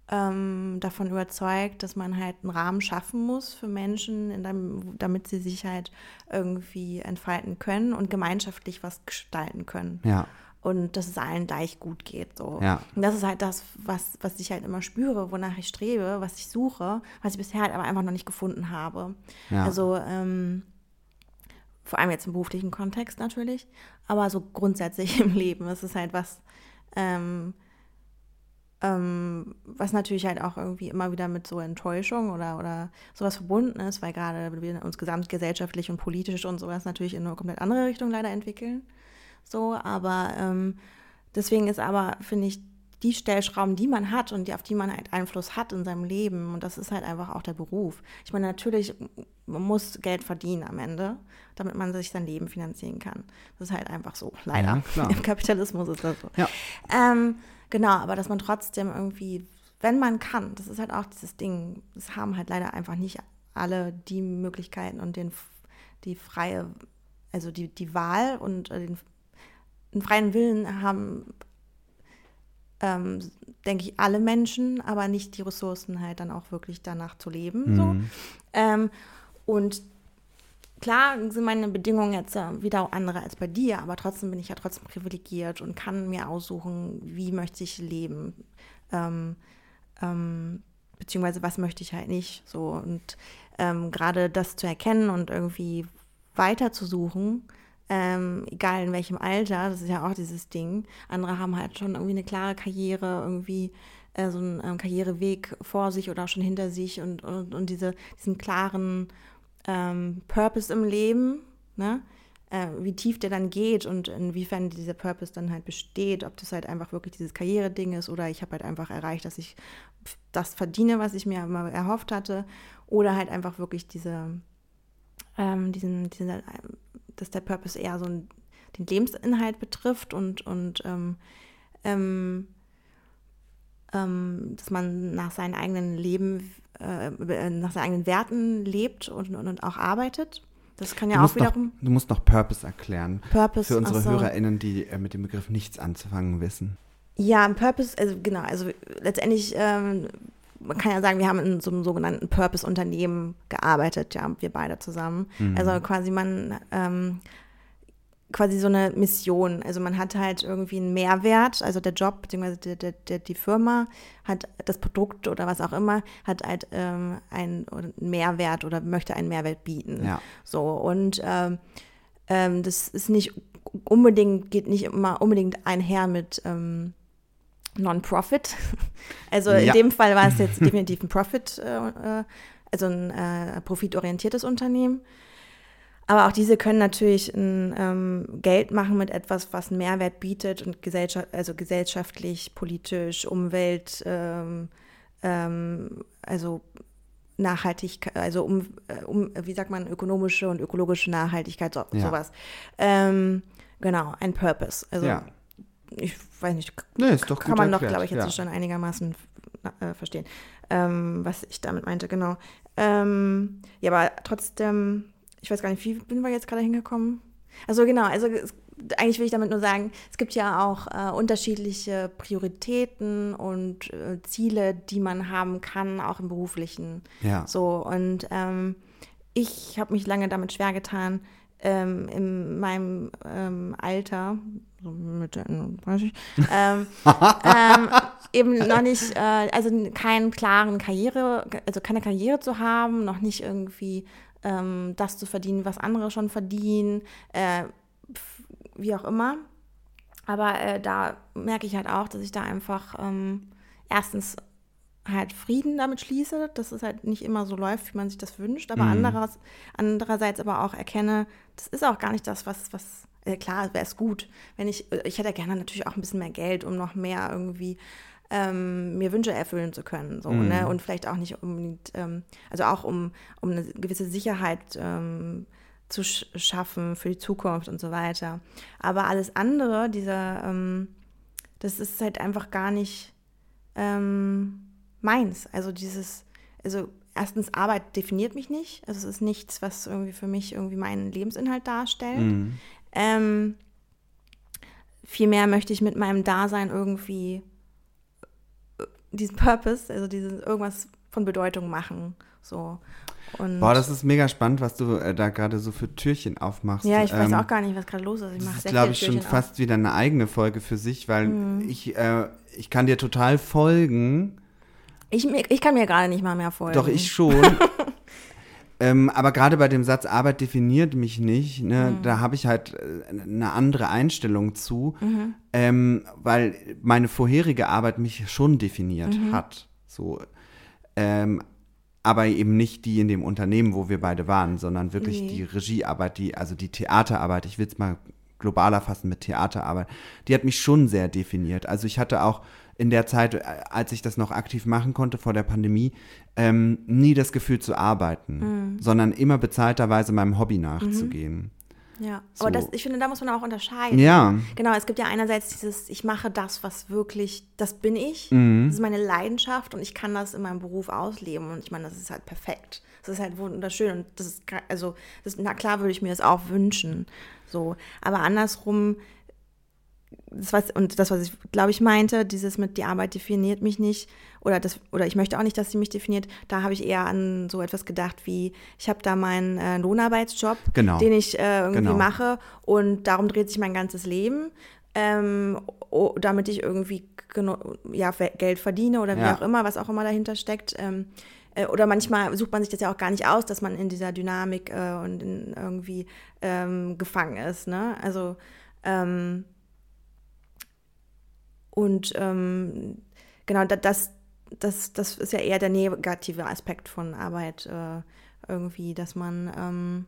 Speaker 2: ähm, davon überzeugt, dass man halt einen Rahmen schaffen muss für Menschen, dem, damit sie sich halt irgendwie entfalten können und gemeinschaftlich was gestalten können
Speaker 1: Ja.
Speaker 2: Und dass es allen gleich gut geht. So.
Speaker 1: Ja.
Speaker 2: Und das ist halt das, was, was ich halt immer spüre, wonach ich strebe, was ich suche, was ich bisher halt aber einfach noch nicht gefunden habe.
Speaker 1: Ja.
Speaker 2: Also ähm, vor allem jetzt im beruflichen Kontext natürlich, aber so grundsätzlich im Leben. Es ist halt was, ähm, ähm, was natürlich halt auch irgendwie immer wieder mit so Enttäuschung oder, oder sowas verbunden ist, weil gerade wir uns gesamtgesellschaftlich und politisch und sowas natürlich in eine komplett andere Richtung leider entwickeln. So, aber ähm, deswegen ist aber, finde ich, die Stellschrauben, die man hat und die, auf die man halt Einfluss hat in seinem Leben, und das ist halt einfach auch der Beruf. Ich meine, natürlich, man muss Geld verdienen am Ende, damit man sich sein Leben finanzieren kann. Das ist halt einfach so, leider.
Speaker 1: Ja.
Speaker 2: Im Kapitalismus ist das so.
Speaker 1: Ja.
Speaker 2: Ähm, genau, aber dass man trotzdem irgendwie, wenn man kann, das ist halt auch dieses Ding, das haben halt leider einfach nicht alle die Möglichkeiten und den, die freie, also die, die Wahl und äh, den, den freien Willen haben, ähm, denke ich, alle Menschen, aber nicht die Ressourcen halt dann auch wirklich danach zu leben. So.
Speaker 1: Mhm.
Speaker 2: Ähm, und klar sind meine Bedingungen jetzt äh, wieder auch andere als bei dir, aber trotzdem bin ich ja trotzdem privilegiert und kann mir aussuchen, wie möchte ich leben. Ähm, ähm, beziehungsweise was möchte ich halt nicht. So und ähm, gerade das zu erkennen und irgendwie weiterzusuchen, ähm, egal in welchem Alter, das ist ja auch dieses Ding. Andere haben halt schon irgendwie eine klare Karriere, irgendwie äh, so einen ähm, Karriereweg vor sich oder auch schon hinter sich und, und, und diese, diesen klaren ähm, Purpose im Leben, ne? Äh, wie tief der dann geht und inwiefern dieser Purpose dann halt besteht, ob das halt einfach wirklich dieses Karriereding ist oder ich habe halt einfach erreicht, dass ich das verdiene, was ich mir immer erhofft hatte, oder halt einfach wirklich diese, ähm, diesen, diesen, dass der Purpose eher so ein, den Lebensinhalt betrifft und, und ähm, ähm, ähm, dass man nach seinem eigenen Leben, äh, nach seinen eigenen Werten lebt und, und, und auch arbeitet. Das kann
Speaker 1: Du,
Speaker 2: ja auch
Speaker 1: musst noch,
Speaker 2: wiederum
Speaker 1: du musst noch Purpose erklären.
Speaker 2: Purpose.
Speaker 1: Für unsere
Speaker 2: ach so.
Speaker 1: HörerInnen, die äh, mit dem Begriff nichts anzufangen wissen.
Speaker 2: Ja, ein Purpose, also genau, also letztendlich, ähm, man kann ja sagen, wir haben in so einem sogenannten Purpose-Unternehmen gearbeitet, ja, wir beide zusammen.
Speaker 1: Mhm.
Speaker 2: Also quasi man, ähm, quasi so eine Mission. Also man hat halt irgendwie einen Mehrwert, also der Job beziehungsweise der, der, die Firma hat das Produkt oder was auch immer, hat halt ähm, einen Mehrwert oder möchte einen Mehrwert bieten.
Speaker 1: Ja.
Speaker 2: So, und ähm, ähm, das ist nicht unbedingt, geht nicht immer unbedingt einher mit ähm, Non-Profit. Also in
Speaker 1: Ja.
Speaker 2: dem Fall war es jetzt definitiv ein Profit, äh, äh, also ein äh, profitorientiertes Unternehmen. Aber auch diese können natürlich ein, ähm, Geld machen mit etwas, was einen Mehrwert bietet und gesellschaft, also gesellschaftlich, politisch, Umwelt, ähm, ähm, also Nachhaltigkeit, also um, äh, um, wie sagt man, ökonomische und ökologische Nachhaltigkeit, so,
Speaker 1: Ja.
Speaker 2: sowas. Ähm, genau, ein Purpose. Also
Speaker 1: ja.
Speaker 2: Ich weiß nicht,
Speaker 1: Nee,
Speaker 2: kann man doch, glaube ich, jetzt
Speaker 1: ja.
Speaker 2: schon einigermaßen äh, verstehen, ähm, was ich damit meinte, genau. Ähm, ja, aber trotzdem ich weiß gar nicht, wie bin wir jetzt gerade hingekommen? Also genau, also es, eigentlich will ich damit nur sagen, es gibt ja auch äh, unterschiedliche Prioritäten und äh, Ziele, die man haben kann, auch im beruflichen.
Speaker 1: Ja.
Speaker 2: So und ähm, ich habe mich lange damit schwer getan, ähm, in meinem ähm, Alter, so Mitte 30, ähm, ähm, eben noch nicht, äh, also keinen klaren Karriere, also keine Karriere zu haben, noch nicht irgendwie ähm, das zu verdienen, was andere schon verdienen, äh, wie auch immer. Aber äh, da merke ich halt auch, dass ich da einfach ähm, erstens halt Frieden damit schließe, dass es halt nicht immer so läuft, wie man sich das wünscht, aber mhm. andererseits, andererseits aber auch erkenne, das ist auch gar nicht das, was, was äh, klar, wäre es gut, wenn ich, ich hätte gerne natürlich auch ein bisschen mehr Geld, um noch mehr irgendwie ähm, mir Wünsche erfüllen zu können, so, mhm. ne, und vielleicht auch nicht unbedingt, ähm, also auch um, um eine gewisse Sicherheit ähm, zu sch schaffen für die Zukunft und so weiter. Aber alles andere, dieser, ähm, das ist halt einfach gar nicht, ähm, meins. Also dieses, also erstens Arbeit definiert mich nicht. Also es ist nichts, was irgendwie für mich irgendwie meinen Lebensinhalt darstellt. Mhm. Ähm, vielmehr möchte ich mit meinem Dasein irgendwie äh, diesen Purpose, also dieses irgendwas von Bedeutung machen. So.
Speaker 1: Und Boah, das ist mega spannend, was du äh, da gerade so für Türchen aufmachst.
Speaker 2: Ja, ich weiß ähm, auch gar nicht, was gerade los ist. Ich
Speaker 1: mache sehr glaube ich, schon auf. fast wieder eine eigene Folge für sich, weil mhm. ich, äh, ich kann dir total folgen,
Speaker 2: ich, ich kann mir gerade nicht mal mehr folgen.
Speaker 1: Doch, ich schon. ähm, aber gerade bei dem Satz Arbeit definiert mich nicht, ne, mhm. da habe ich halt äh, eine andere Einstellung zu, mhm. ähm, weil meine vorherige Arbeit mich schon definiert mhm. hat. So. Ähm, aber eben nicht die in dem Unternehmen, wo wir beide waren, sondern wirklich nee. die Regiearbeit, die, also die Theaterarbeit, ich will es mal globaler fassen mit Theaterarbeit, die hat mich schon sehr definiert. Also ich hatte auch in der Zeit, äh, als ich das noch aktiv machen konnte vor der Pandemie, ähm, nie das Gefühl zu arbeiten, mhm. sondern immer bezahlterweise meinem Hobby nachzugehen. Mhm.
Speaker 2: Ja, so. aber das, ich finde, da muss man auch unterscheiden.
Speaker 1: Ja.
Speaker 2: Genau, es gibt ja einerseits dieses, ich mache das, was wirklich, das bin ich, mhm. das ist meine Leidenschaft und ich kann das in meinem Beruf ausleben und ich meine, das ist halt perfekt. Das ist halt wunderschön und das ist, also, das, na klar würde ich mir das auch wünschen, so. Aber andersrum das was, und das, was ich, glaube ich, meinte, dieses mit die Arbeit definiert mich nicht oder das oder ich möchte auch nicht, dass sie mich definiert, da habe ich eher an so etwas gedacht wie, ich habe da meinen äh, Lohnarbeitsjob,
Speaker 1: genau.
Speaker 2: den ich äh, irgendwie genau. mache und darum dreht sich mein ganzes Leben, ähm, oh, damit ich irgendwie ja, Geld verdiene oder wie ja. auch immer, was auch immer dahinter steckt. Ähm, äh, oder manchmal sucht man sich das ja auch gar nicht aus, dass man in dieser Dynamik äh, und in irgendwie ähm, gefangen ist. Ne? Also ähm, und ähm, genau, das, das, das ist ja eher der negative Aspekt von Arbeit äh, irgendwie, dass man, ähm,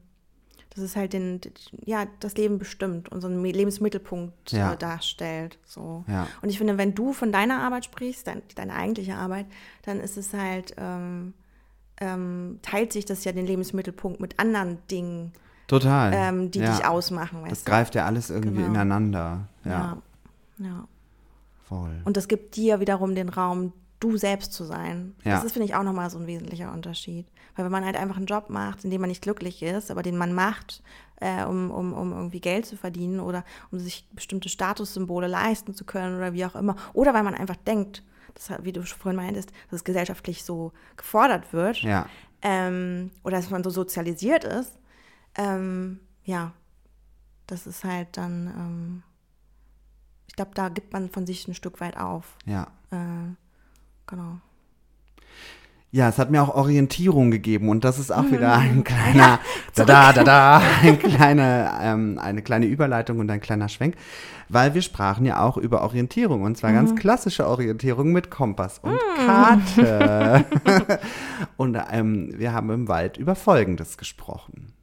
Speaker 2: das ist halt den, ja, das Leben bestimmt und so einen Lebensmittelpunkt ja. äh, darstellt. So.
Speaker 1: Ja.
Speaker 2: Und ich finde, wenn du von deiner Arbeit sprichst, dein, deine eigentliche Arbeit, dann ist es halt, ähm, ähm, teilt sich das ja den Lebensmittelpunkt mit anderen Dingen.
Speaker 1: Total.
Speaker 2: Ähm, die
Speaker 1: ja.
Speaker 2: dich ausmachen.
Speaker 1: das greift ja alles irgendwie genau. ineinander.
Speaker 2: Ja. ja.
Speaker 1: Voll.
Speaker 2: Und das gibt dir wiederum den Raum, du selbst zu sein.
Speaker 1: Ja.
Speaker 2: Das ist, finde ich, auch nochmal so ein wesentlicher Unterschied. Weil wenn man halt einfach einen Job macht, in dem man nicht glücklich ist, aber den man macht, äh, um, um, um irgendwie Geld zu verdienen oder um sich bestimmte Statussymbole leisten zu können oder wie auch immer, oder weil man einfach denkt, das, wie du vorhin meintest, dass es gesellschaftlich so gefordert wird,
Speaker 1: ja.
Speaker 2: ähm, oder dass man so sozialisiert ist, ähm, ja, das ist halt dann ähm, ich glaube, da gibt man von sich ein Stück weit auf.
Speaker 1: Ja.
Speaker 2: Äh, genau.
Speaker 1: Ja, es hat mir auch Orientierung gegeben und das ist auch wieder ein mhm. kleiner, ja, da da da da, ein kleine, ähm, eine kleine Überleitung und ein kleiner Schwenk, weil wir sprachen ja auch über Orientierung und zwar mhm. ganz klassische Orientierung mit Kompass und mhm. Karte. und ähm, wir haben im Wald über Folgendes gesprochen.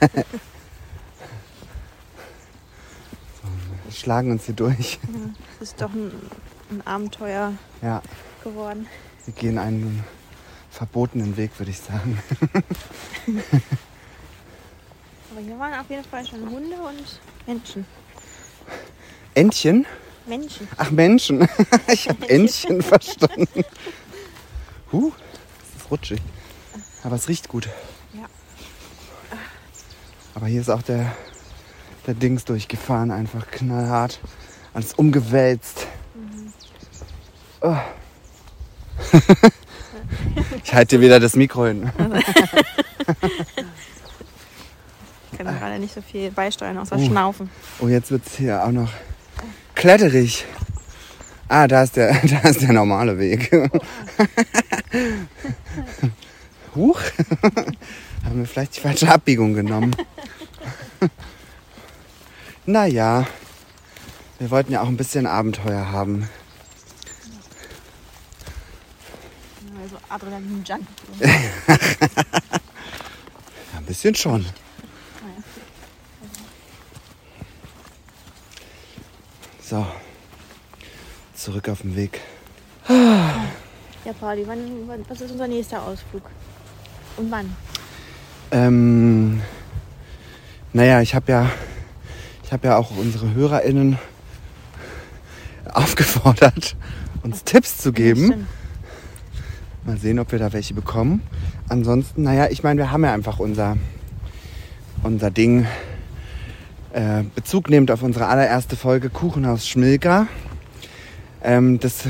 Speaker 1: So, wir schlagen uns hier durch.
Speaker 2: Ja, das ist doch ein, ein Abenteuer
Speaker 1: ja.
Speaker 2: geworden.
Speaker 1: Wir gehen einen verbotenen Weg, würde ich sagen.
Speaker 2: Aber hier waren auf jeden Fall schon Hunde und Menschen.
Speaker 1: Entchen?
Speaker 2: Menschen.
Speaker 1: Ach, Menschen. ich habe Entchen verstanden. Huh, es ist rutschig. Aber es riecht gut. Aber hier ist auch der, der Dings durchgefahren, einfach knallhart. Alles umgewälzt. Oh. ich halte dir wieder das Mikro hin.
Speaker 2: Ich kann gerade nicht so viel beisteuern, außer
Speaker 1: Uh.
Speaker 2: Schnaufen.
Speaker 1: Oh, jetzt wird es hier auch noch kletterig. Ah, da ist der, da ist der normale Weg. Huch. Haben wir vielleicht die falsche Abbiegung genommen. Naja, wir wollten ja auch ein bisschen Abenteuer haben.
Speaker 2: Also Adrenalin-Junk.
Speaker 1: Ja, ein bisschen schon. So, zurück auf den Weg.
Speaker 2: Ja, Pauli, wann, wann, was ist unser nächster Ausflug? Und wann?
Speaker 1: Ähm, naja, ich habe ja, ich habe ja auch unsere HörerInnen aufgefordert, uns Tipps zu geben. Mal sehen, ob wir da welche bekommen. Ansonsten, naja, ich meine, wir haben ja einfach unser, unser Ding äh, Bezug nehmend auf unsere allererste Folge Kuchenhaus Schmilka. Ähm, das,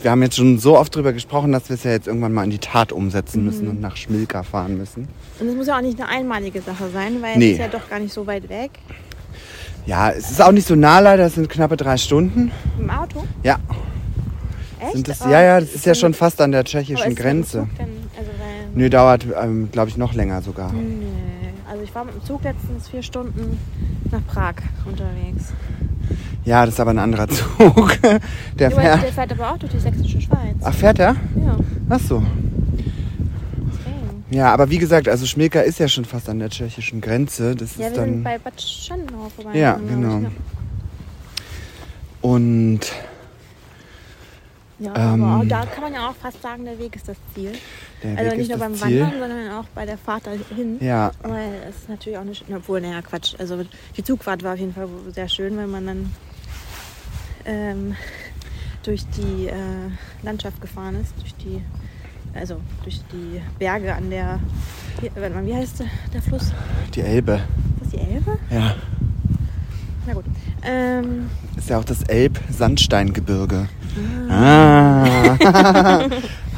Speaker 1: wir haben jetzt schon so oft drüber gesprochen, dass wir es ja jetzt irgendwann mal in die Tat umsetzen müssen und nach Schmilka fahren müssen.
Speaker 2: Und es muss ja auch nicht eine einmalige Sache sein, weil
Speaker 1: Nee.
Speaker 2: es ist ja doch gar nicht so weit weg.
Speaker 1: Ja, es ist auch nicht so nah leider, es sind knappe drei Stunden.
Speaker 2: Im Auto?
Speaker 1: Ja,
Speaker 2: Echt?
Speaker 1: sind das,
Speaker 2: Aber
Speaker 1: ja, ja, das ist ja schon fast an der tschechischen Grenze.
Speaker 2: Zug Dann, also
Speaker 1: Nö, dauert, ähm, glaube ich, noch länger sogar.
Speaker 2: Nee. Also ich war mit dem Zug letztens vier Stunden nach Prag unterwegs.
Speaker 1: Ja, das ist aber ein anderer Zug. Der
Speaker 2: Der,
Speaker 1: fährt.
Speaker 2: der fährt aber auch durch die sächsische Schweiz.
Speaker 1: Ach, fährt er?
Speaker 2: Ja,
Speaker 1: Ach so. Ja, aber wie gesagt, also Schmilka ist ja schon fast an der tschechischen Grenze. Das
Speaker 2: Ja,
Speaker 1: ist
Speaker 2: wir sind
Speaker 1: dann.
Speaker 2: bei Bad Schandau vorbei.
Speaker 1: Ja,
Speaker 2: ich.
Speaker 1: genau. Und
Speaker 2: Ja,
Speaker 1: Ähm,
Speaker 2: aber auch da kann man ja auch fast sagen, der Weg ist das Ziel.
Speaker 1: der
Speaker 2: also nicht nur beim
Speaker 1: Ziel.
Speaker 2: Wandern, sondern auch bei der Fahrt dahin.
Speaker 1: Ja,
Speaker 2: Weil es ist natürlich auch nicht, obwohl, naja, Quatsch. Also die Zugfahrt war auf jeden Fall sehr schön, weil man dann ähm, durch die äh, Landschaft gefahren ist, durch die, also durch die Berge an der, wie, warte mal, wie heißt der, Fluss?
Speaker 1: die Elbe.
Speaker 2: Ist das die Elbe?
Speaker 1: Ja.
Speaker 2: Na gut. Ähm,
Speaker 1: Ist ja auch das Elb-Sandsteingebirge. Ah.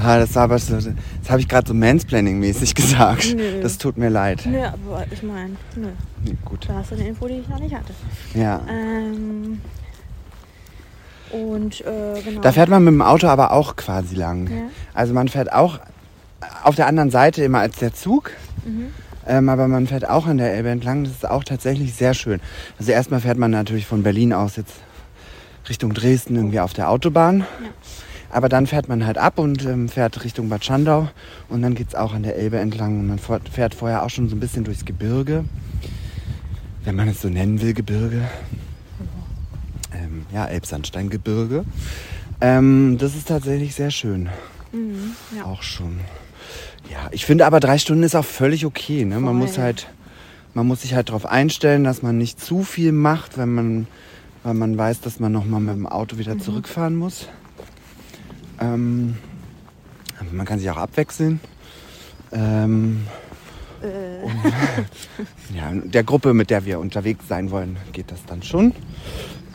Speaker 1: ah, das war aber so, das habe ich gerade so Mansplaining-mäßig gesagt.
Speaker 2: Nö.
Speaker 1: Das tut mir leid.
Speaker 2: nö, aber ich meine, nö,
Speaker 1: Nee, Gut.
Speaker 2: da hast du eine Info, die ich noch nicht hatte.
Speaker 1: Ja.
Speaker 2: Ähm, und äh, genau.
Speaker 1: Da fährt man mit dem Auto aber auch quasi lang.
Speaker 2: Ja.
Speaker 1: Also man fährt auch auf der anderen Seite immer als der Zug.
Speaker 2: Mhm.
Speaker 1: Ähm, aber man fährt auch an der Elbe entlang. Das ist auch tatsächlich sehr schön. Also erstmal fährt man natürlich von Berlin aus jetzt Richtung Dresden irgendwie auf der Autobahn.
Speaker 2: Ja.
Speaker 1: Aber dann fährt man halt ab und ähm, fährt Richtung Bad Schandau. Und dann geht es auch an der Elbe entlang. Und man fährt- fährt vorher auch schon so ein bisschen durchs Gebirge. Wenn man es so nennen will, Gebirge. Ähm, ja, Elbsandsteingebirge. Ähm, das ist tatsächlich sehr schön.
Speaker 2: Mhm. Ja.
Speaker 1: Auch schon. Ja, ich finde aber drei Stunden ist auch völlig okay. Ne? Man muss halt, man muss sich halt darauf einstellen, dass man nicht zu viel macht, wenn man, weil man weiß, dass man nochmal mit dem Auto wieder
Speaker 2: Mhm.
Speaker 1: zurückfahren muss. Ähm, man kann sich auch abwechseln. Ähm,
Speaker 2: Äh,
Speaker 1: ja, der Gruppe, mit der wir unterwegs sein wollen, geht das dann schon.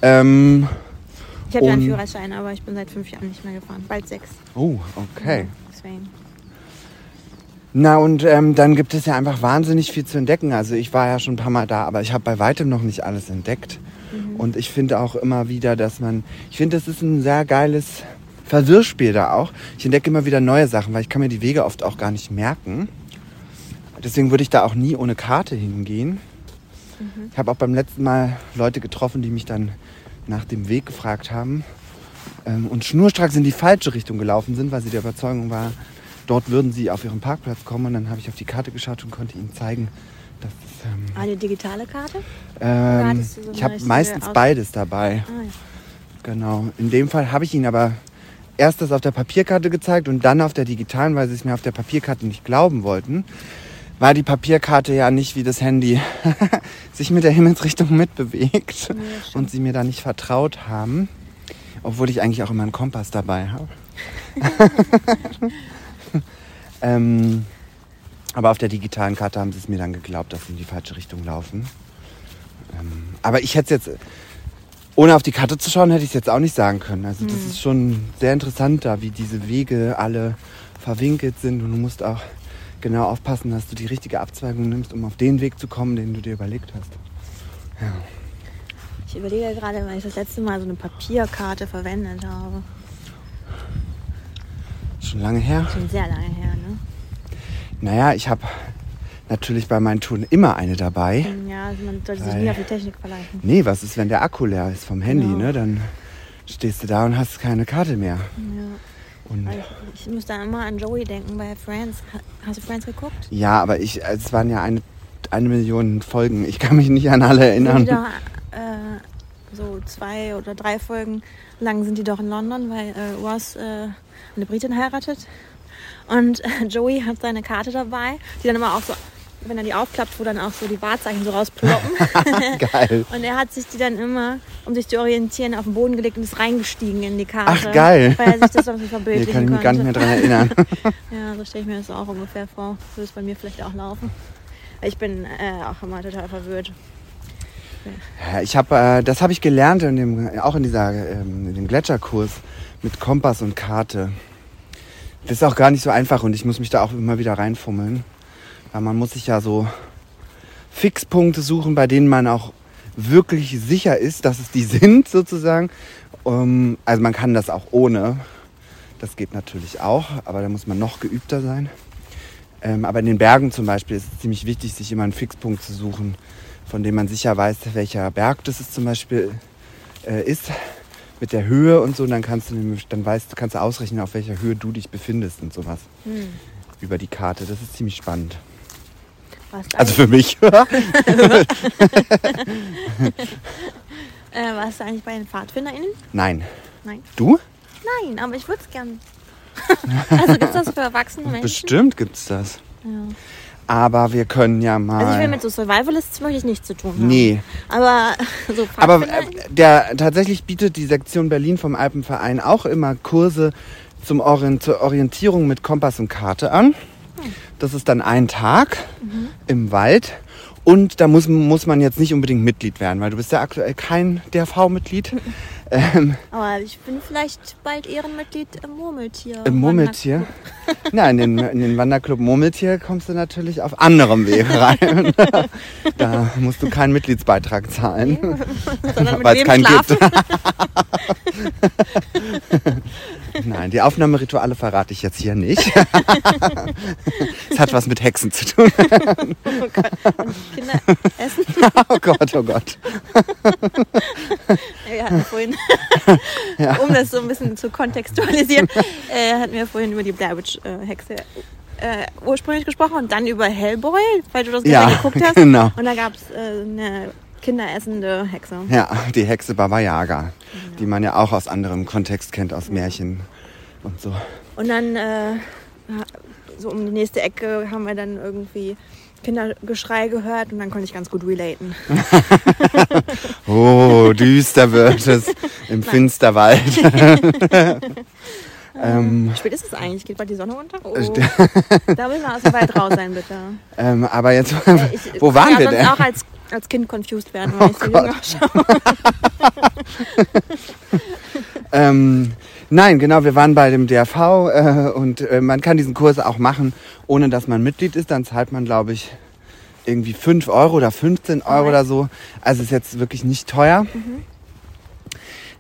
Speaker 1: Ähm,
Speaker 2: ich habe ja einen Führerschein, aber ich bin seit fünf Jahren nicht mehr gefahren. Bald sechs.
Speaker 1: oh, okay.
Speaker 2: Deswegen.
Speaker 1: Na und ähm, dann gibt es ja einfach wahnsinnig viel zu entdecken. Also ich war ja schon ein paar Mal da, aber ich habe bei weitem noch nicht alles entdeckt. Und ich finde auch immer wieder, dass man, ich finde, das ist ein sehr geiles Verwirrspiel da auch. Ich entdecke immer wieder neue Sachen, weil ich kann mir die Wege oft auch gar nicht merken. Deswegen würde ich da auch nie ohne Karte hingehen. Ich habe auch beim letzten Mal Leute getroffen, die mich dann nach dem Weg gefragt haben ähm, und schnurstracks in die falsche Richtung gelaufen sind, weil sie der Überzeugung war, dort würden sie auf ihren Parkplatz kommen. Und dann habe ich auf die Karte geschaut und konnte ihnen zeigen, dass es, ähm,
Speaker 2: Eine digitale Karte?
Speaker 1: ähm,
Speaker 2: so
Speaker 1: ich habe meistens beides dabei.
Speaker 2: Ah, ja.
Speaker 1: Genau. In dem Fall habe ich ihnen aber erst das auf der Papierkarte gezeigt und dann auf der digitalen, weil sie es mir auf der Papierkarte nicht glauben wollten. War die Papierkarte ja nicht wie das Handy sich mit der Himmelsrichtung mitbewegt
Speaker 2: stimmt.
Speaker 1: und sie mir da nicht vertraut haben, obwohl ich eigentlich auch immer einen Kompass dabei habe. ähm, aber auf der digitalen Karte haben sie es mir dann geglaubt, dass sie in die falsche Richtung laufen. Ähm, aber ich hätte es jetzt, ohne auf die Karte zu schauen, hätte ich es jetzt auch nicht sagen können. Also das ist schon sehr interessant da, wie diese Wege alle verwinkelt sind und du musst auch genau aufpassen, dass du die richtige Abzweigung nimmst, um auf den Weg zu kommen, den du dir überlegt hast.
Speaker 2: Ich überlege gerade, wann ich das letzte Mal so eine Papierkarte verwendet habe.
Speaker 1: Schon lange her.
Speaker 2: Schon sehr lange her, ne?
Speaker 1: Naja, ich habe natürlich bei meinen Touren immer eine dabei.
Speaker 2: Ja, also man sollte sich
Speaker 1: Weil-
Speaker 2: nie auf die Technik verlassen.
Speaker 1: Nee, was ist, wenn der Akku leer ist vom Handy,
Speaker 2: Genau.
Speaker 1: ne? Dann stehst du da und hast keine Karte mehr.
Speaker 2: Ja.
Speaker 1: Und
Speaker 2: Also ich, muss da immer an Joey denken bei Friends. Ha- Hast du Friends geguckt?
Speaker 1: ja, aber ich, es waren ja eine, eine Million Folgen. Ich kann mich nicht an alle
Speaker 2: Sind die
Speaker 1: erinnern.
Speaker 2: doch, äh, so zwei oder drei Folgen lang sind die doch in London, weil äh, Ross äh, eine Britin heiratet. Und äh, Joey hat seine Karte dabei, die dann immer auch so, wenn er die aufklappt, wo dann auch so die Wahrzeichen so rausploppen.
Speaker 1: Geil.
Speaker 2: Und er hat sich die dann immer, um sich zu orientieren, auf den Boden gelegt und ist reingestiegen in die Karte.
Speaker 1: Ach, geil.
Speaker 2: Weil er sich das auch so
Speaker 1: Nee,
Speaker 2: verbildlichen
Speaker 1: kann ich mich gar nicht mehr dran erinnern.
Speaker 2: Ja, so stelle ich mir das auch ungefähr vor. So wird es bei mir vielleicht auch laufen. Ich bin äh, auch immer total verwirrt.
Speaker 1: Ja, ich habe, äh, das habe ich gelernt in dem, auch in dieser, ähm, in dem Gletscherkurs mit Kompass und Karte. Das ist auch gar nicht so einfach und ich muss mich da auch immer wieder reinfummeln, weil man muss sich ja so Fixpunkte suchen, bei denen man auch wirklich sicher ist, dass es die sind sozusagen. Ähm, also man kann das auch ohne. Das geht natürlich auch, aber da muss man noch geübter sein. Ähm, aber in den Bergen zum Beispiel ist es ziemlich wichtig, sich immer einen Fixpunkt zu suchen, von dem man sicher weiß, welcher Berg das ist zum Beispiel äh, ist, mit der Höhe und so. Und dann kannst du nämlich, dann weißt, kannst du ausrechnen, auf welcher Höhe du dich befindest und sowas
Speaker 2: Hm.
Speaker 1: über die Karte. Das ist ziemlich spannend.
Speaker 2: Du
Speaker 1: Also für mich.
Speaker 2: Äh, warst du eigentlich bei den PfadfinderInnen?
Speaker 1: Nein.
Speaker 2: Nein.
Speaker 1: Du?
Speaker 2: Nein, aber ich würde es gern. also gibt es das für erwachsene Menschen?
Speaker 1: Bestimmt gibt's das.
Speaker 2: Ja.
Speaker 1: Aber wir können ja mal.
Speaker 2: Also ich will mit so Survivalists möchte ich nichts zu tun haben.
Speaker 1: nee.
Speaker 2: Aber so
Speaker 1: Aber äh, der tatsächlich bietet die Sektion Berlin vom Alpenverein auch immer Kurse zum Orient, zur Orientierung mit Kompass und Karte an. Das ist dann ein Tag im Wald. Und da muss, muss man jetzt nicht unbedingt Mitglied werden, weil du bist ja aktuell kein DRV-Mitglied. ähm,
Speaker 2: Aber ich bin vielleicht bald Ehrenmitglied im Murmeltier.
Speaker 1: Im Murmeltier? Nein, in den, in den Wanderclub Murmeltier kommst du natürlich auf anderem Weg rein. da musst du keinen Mitgliedsbeitrag zahlen,
Speaker 2: Sondern mit
Speaker 1: weil es keinen
Speaker 2: schlafen?
Speaker 1: gibt. Nein, die Aufnahmerituale verrate ich jetzt hier nicht. Es hat was mit Hexen zu tun.
Speaker 2: Oh Gott. Und Kinder essen.
Speaker 1: Oh Gott, oh Gott.
Speaker 2: Wir hatten vorhin, um das so ein bisschen zu kontextualisieren, äh, hatten wir vorhin über die Blair Witch äh, Hexe äh, ursprünglich gesprochen und dann über Hellboy, weil du das
Speaker 1: Ja,
Speaker 2: gestern geguckt hast.
Speaker 1: genau.
Speaker 2: Und da gab es äh, eine kinderessende Hexe.
Speaker 1: Ja, die Hexe Baba Yaga, die man ja auch aus anderem Kontext kennt, aus Märchen und so.
Speaker 2: Und dann äh, so um die nächste Ecke haben wir dann irgendwie Kindergeschrei gehört und dann konnte ich ganz gut relaten.
Speaker 1: Oh, düster wird es im Finsterwald. ähm,
Speaker 2: Wie spät ist es eigentlich? Geht bald die Sonne unter? Oh.
Speaker 1: Äh,
Speaker 2: da müssen wir aus dem Wald raus sein, bitte.
Speaker 1: ähm, aber jetzt,
Speaker 2: Äh, Ich
Speaker 1: wo waren
Speaker 2: ja
Speaker 1: wir denn?
Speaker 2: auch als, als Kind confused werden, weil ich so
Speaker 1: Gott.
Speaker 2: jung ausschaue.
Speaker 1: Ähm, nein, genau, wir waren bei dem DRV äh, und äh, man kann diesen Kurs auch machen, ohne dass man Mitglied ist. Dann zahlt man, glaube ich, irgendwie 5 Euro oder 15 Euro
Speaker 2: Alright.
Speaker 1: oder so. Also ist jetzt wirklich nicht teuer.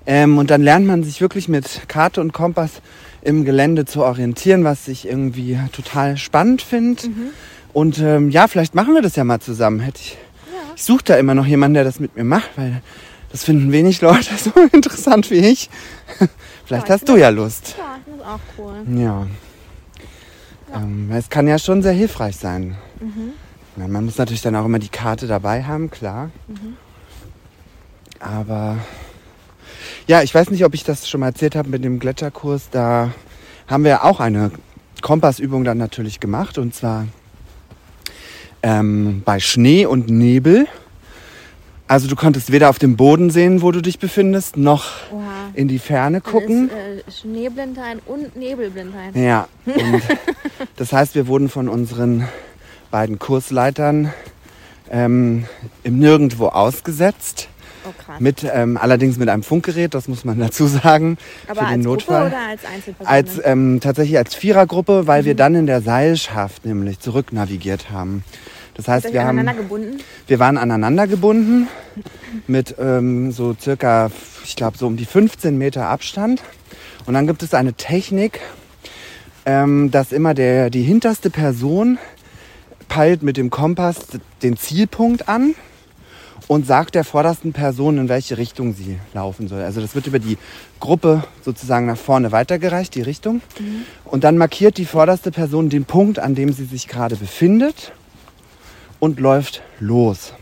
Speaker 1: Ähm, und dann lernt man sich wirklich mit Karte und Kompass im Gelände zu orientieren, was ich irgendwie total spannend finde. Und ähm, ja, vielleicht machen wir das ja mal zusammen. Hätte ich, ich suche da immer noch jemanden, der das mit mir macht, weil das finden wenig Leute so interessant wie ich. Vielleicht
Speaker 2: Ja, ich
Speaker 1: hast du ja Lust.
Speaker 2: Ja, das ist auch cool.
Speaker 1: Ja. Ähm, es kann ja schon sehr hilfreich sein. Ja, man muss natürlich dann auch immer die Karte dabei haben, klar. Aber ja, ich weiß nicht, ob ich das schon mal erzählt habe mit dem Gletscherkurs. Da haben wir auch eine Kompassübung dann natürlich gemacht. Und zwar ähm, bei Schnee und Nebel. Also du konntest weder auf dem Boden sehen, wo du dich befindest, noch
Speaker 2: Oha.
Speaker 1: in die Ferne
Speaker 2: Dann
Speaker 1: gucken.
Speaker 2: Ist, äh, Schneeblindheit und Nebelblindheit.
Speaker 1: Ja, und das heißt, wir wurden von unseren beiden Kursleitern ähm, im Nirgendwo ausgesetzt.
Speaker 2: Oh.
Speaker 1: Mit, ähm, allerdings mit einem Funkgerät, das muss man dazu sagen,
Speaker 2: Aber
Speaker 1: für den
Speaker 2: als
Speaker 1: Notfall.
Speaker 2: Gruppe oder als Einzelperson?
Speaker 1: Als, ähm, tatsächlich als Vierergruppe, weil wir dann in der Seilschaft nämlich zurück navigiert haben. Das heißt, wir, haben,
Speaker 2: gebunden?
Speaker 1: wir waren aneinander gebunden mit ähm, so circa, ich glaube, so um die 15 Meter Abstand. Und dann gibt es eine Technik, ähm, dass immer der, die hinterste Person peilt mit dem Kompass den Zielpunkt an und sagt der vordersten Person, in welche Richtung sie laufen soll. Also das wird über die Gruppe sozusagen nach vorne weitergereicht, die Richtung. Und dann markiert die vorderste Person den Punkt, an dem sie sich gerade befindet und läuft los.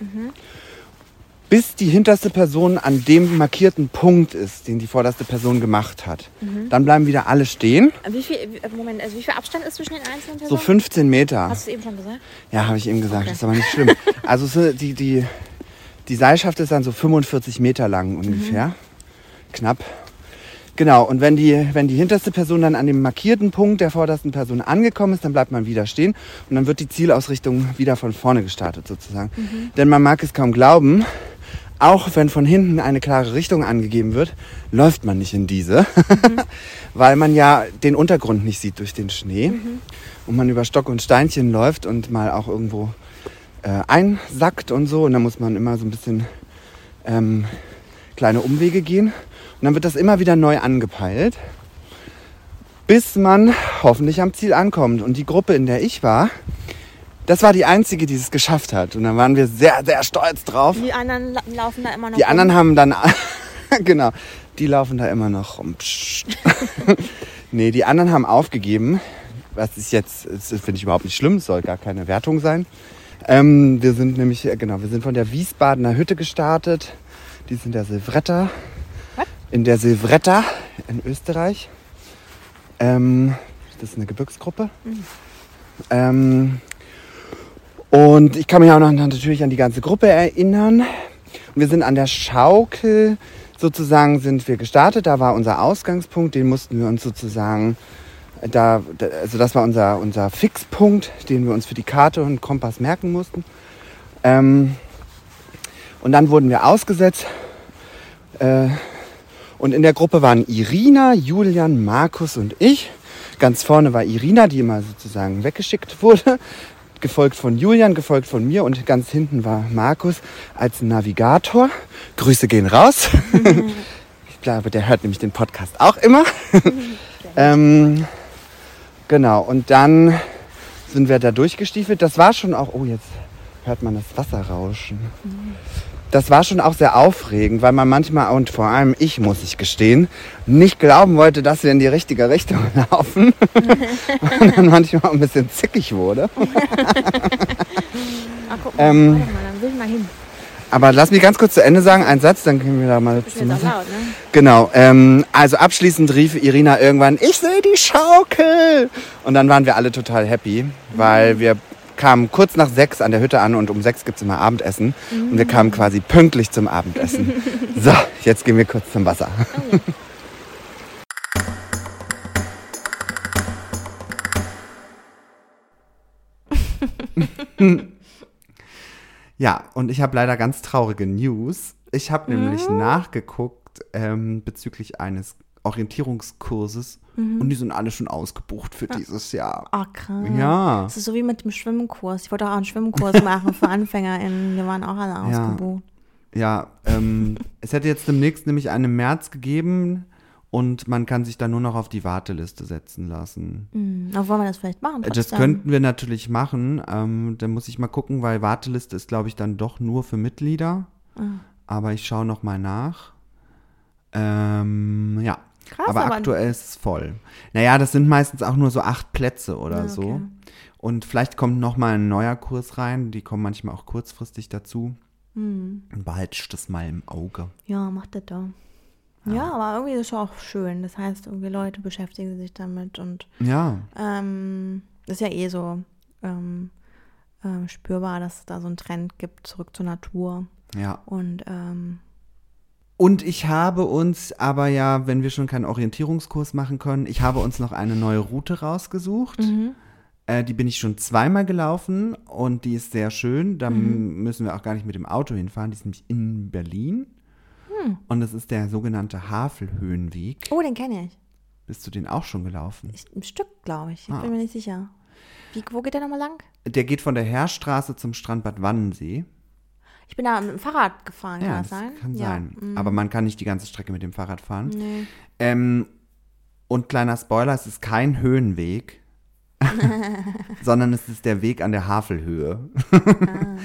Speaker 1: Bis die hinterste Person an dem markierten Punkt ist, den die vorderste Person gemacht hat. Dann bleiben wieder alle stehen.
Speaker 2: Wie viel, Moment, also wie viel Abstand ist zwischen den einzelnen
Speaker 1: So
Speaker 2: Personen?
Speaker 1: 15 Meter.
Speaker 2: Hast du es eben schon gesagt?
Speaker 1: Ja, habe ich eben gesagt.
Speaker 2: Okay.
Speaker 1: Das ist aber nicht schlimm. Also so die, die, die Seilschaft ist dann so 45 Meter lang ungefähr. Knapp. Genau, und wenn die, wenn die hinterste Person dann an dem markierten Punkt der vordersten Person angekommen ist, dann bleibt man wieder stehen und dann wird die Zielausrichtung wieder von vorne gestartet sozusagen. Denn man mag es kaum glauben, auch wenn von hinten eine klare Richtung angegeben wird, läuft man nicht in diese, weil man ja den Untergrund nicht sieht durch den Schnee und man über Stock und Steinchen läuft und mal auch irgendwo äh, einsackt und so. Und dann muss man immer so ein bisschen ähm, kleine Umwege gehen und dann wird das immer wieder neu angepeilt, bis man hoffentlich am Ziel ankommt. Und die Gruppe, in der ich war, das war die einzige, die es geschafft hat. Und dann waren wir sehr, sehr stolz drauf.
Speaker 2: Die anderen la- laufen da immer noch
Speaker 1: Die
Speaker 2: rum.
Speaker 1: anderen haben dann, genau, die laufen da immer noch rum. Nee, die anderen haben aufgegeben. Was ist jetzt, das finde ich überhaupt nicht schlimm, es soll gar keine Wertung sein. Ähm, wir sind nämlich, äh, genau, wir sind von der Wiesbadener Hütte gestartet. Die in der Silvretta. In der Silvretta in Österreich. Ähm, das ist eine Gebirgsgruppe. Ähm, und ich kann mich auch noch natürlich an die ganze Gruppe erinnern. Und wir sind an der Schaukel sozusagen sind wir gestartet. Da war unser Ausgangspunkt, den mussten wir uns sozusagen da- also das war unser, unser Fixpunkt, den wir uns für die Karte und Kompass merken mussten. Ähm, und dann wurden wir ausgesetzt. Äh, und in der Gruppe waren Irina, Julian, Markus und ich. Ganz vorne war Irina, die immer sozusagen weggeschickt wurde. Gefolgt von Julian, gefolgt von mir und ganz hinten war Markus als Navigator. Grüße gehen raus. ich glaube, der hört nämlich den Podcast auch immer. ähm, genau, und dann sind wir da durchgestiefelt. Das war schon auch, oh, jetzt hört man das Wasser rauschen. Das war schon auch sehr aufregend, weil man manchmal, und vor allem ich, muss ich gestehen, nicht glauben wollte, dass wir in die richtige Richtung laufen. und dann manchmal auch ein bisschen zickig wurde.
Speaker 2: Ach, guck mal,
Speaker 1: Ähm,
Speaker 2: mal, dann will ich mal hin.
Speaker 1: Aber lass mich ganz kurz zu Ende sagen, einen Satz, dann können wir da mal
Speaker 2: laut, ne?
Speaker 1: Genau, ähm, also abschließend rief Irina irgendwann, ich sehe die Schaukel. Und dann waren wir alle total happy, weil wir kamen kurz nach sechs an der Hütte an und um sechs gibt's immer Abendessen. Und wir kamen quasi pünktlich zum Abendessen. so, jetzt gehen wir kurz zum Wasser. Ja, und ich habe leider ganz traurige News. Ich habe nämlich nachgeguckt ähm, bezüglich eines Orientierungskurses und die sind alle schon ausgebucht für dieses Jahr.
Speaker 2: Oh, krass.
Speaker 1: Ja.
Speaker 2: Das ist so wie mit dem Schwimmkurs. Ich wollte auch einen Schwimmkurs machen für AnfängerInnen. Wir waren auch alle
Speaker 1: Ja.
Speaker 2: ausgebucht.
Speaker 1: Ja, ähm, es hätte jetzt demnächst nämlich einen im März gegeben und man kann sich dann nur noch auf die Warteliste setzen lassen.
Speaker 2: Hm. Aber wollen wir das vielleicht machen?
Speaker 1: Äh, Das
Speaker 2: trotzdem?
Speaker 1: könnten wir natürlich machen. Ähm, da muss ich mal gucken, weil Warteliste ist, glaube ich, dann doch nur für Mitglieder.
Speaker 2: Ah.
Speaker 1: Aber ich schaue noch mal nach. Ähm, ja.
Speaker 2: Krass,
Speaker 1: aber,
Speaker 2: aber-
Speaker 1: aktuell ist es voll. Naja, das sind meistens auch nur so acht Plätze oder
Speaker 2: Ja,
Speaker 1: so.
Speaker 2: okay.
Speaker 1: Und vielleicht kommt noch mal ein neuer Kurs rein. Die kommen manchmal auch kurzfristig dazu.
Speaker 2: Hm.
Speaker 1: Und behalte das mal im Auge.
Speaker 2: Ja, macht das doch. Ja, aber irgendwie ist es auch schön. Das heißt, irgendwie Leute beschäftigen sich damit und
Speaker 1: Ja,
Speaker 2: ähm, das ist ja eh so. Ähm, äh, spürbar, dass es da so einen Trend gibt, zurück zur Natur.
Speaker 1: Ja.
Speaker 2: Und ähm,
Speaker 1: Und ich habe uns aber ja, wenn wir schon keinen Orientierungskurs machen können, ich habe uns noch eine neue Route rausgesucht.
Speaker 2: mhm.
Speaker 1: Äh, die bin ich schon zweimal gelaufen und die ist sehr schön. Da
Speaker 2: Mhm.
Speaker 1: müssen wir auch gar nicht mit dem Auto hinfahren. Die ist nämlich in Berlin.
Speaker 2: Hm.
Speaker 1: Und das ist der sogenannte Havelhöhenweg.
Speaker 2: oh, den kenne ich.
Speaker 1: Bist du den auch schon gelaufen?
Speaker 2: ich. Ein Stück, glaube ich. Ich
Speaker 1: Ah.
Speaker 2: bin mir nicht sicher. Wie, wo geht der nochmal lang?
Speaker 1: Der geht von der Heerstraße zum Strandbad Wannensee.
Speaker 2: Ich bin da mit dem Fahrrad gefahren, kann
Speaker 1: Ja,
Speaker 2: das
Speaker 1: das
Speaker 2: sein?
Speaker 1: kann
Speaker 2: ja.
Speaker 1: sein.
Speaker 2: mhm.
Speaker 1: Aber man kann nicht die ganze Strecke mit dem Fahrrad fahren.
Speaker 2: Nee.
Speaker 1: Ähm, und kleiner Spoiler, es ist kein Höhenweg, sondern es ist der Weg an der Havelhöhe.
Speaker 2: Ah,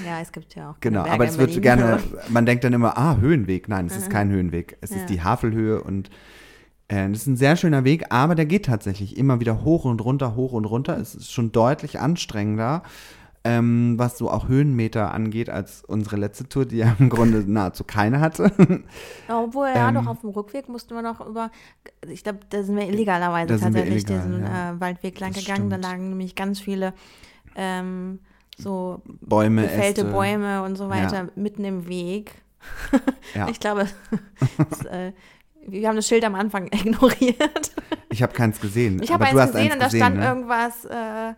Speaker 2: ja, es gibt ja auch.
Speaker 1: Genau,
Speaker 2: Berge
Speaker 1: aber es wird gerne, man denkt dann immer, ah, Höhenweg. Nein, es ist kein Höhenweg. Es
Speaker 2: Ja.
Speaker 1: ist die Havelhöhe und äh, das ist ein sehr schöner Weg, aber der geht tatsächlich immer wieder hoch und runter, hoch und runter. Es ist schon deutlich anstrengender, ähm, was so auch Höhenmeter angeht, als unsere letzte Tour, die ja im Grunde nahezu keine hatte.
Speaker 2: Ja, Obwohl, ja,
Speaker 1: Ähm,
Speaker 2: doch auf dem Rückweg mussten wir noch über, ich glaube, da sind wir illegalerweise
Speaker 1: Da
Speaker 2: tatsächlich
Speaker 1: illegal,
Speaker 2: diesen
Speaker 1: ja.
Speaker 2: äh, Waldweg lang
Speaker 1: Das
Speaker 2: gegangen. Da
Speaker 1: stimmt.
Speaker 2: lagen nämlich ganz viele ähm, so
Speaker 1: Bäume,
Speaker 2: gefällte
Speaker 1: Äste.
Speaker 2: Bäume und so weiter
Speaker 1: Ja.
Speaker 2: mitten im Weg. Ich glaube, das, äh, wir haben das Schild am Anfang ignoriert.
Speaker 1: Ich habe keins gesehen.
Speaker 2: Ich habe eins
Speaker 1: hast
Speaker 2: gesehen
Speaker 1: eins
Speaker 2: und da
Speaker 1: gesehen,
Speaker 2: stand
Speaker 1: ne?
Speaker 2: irgendwas, äh,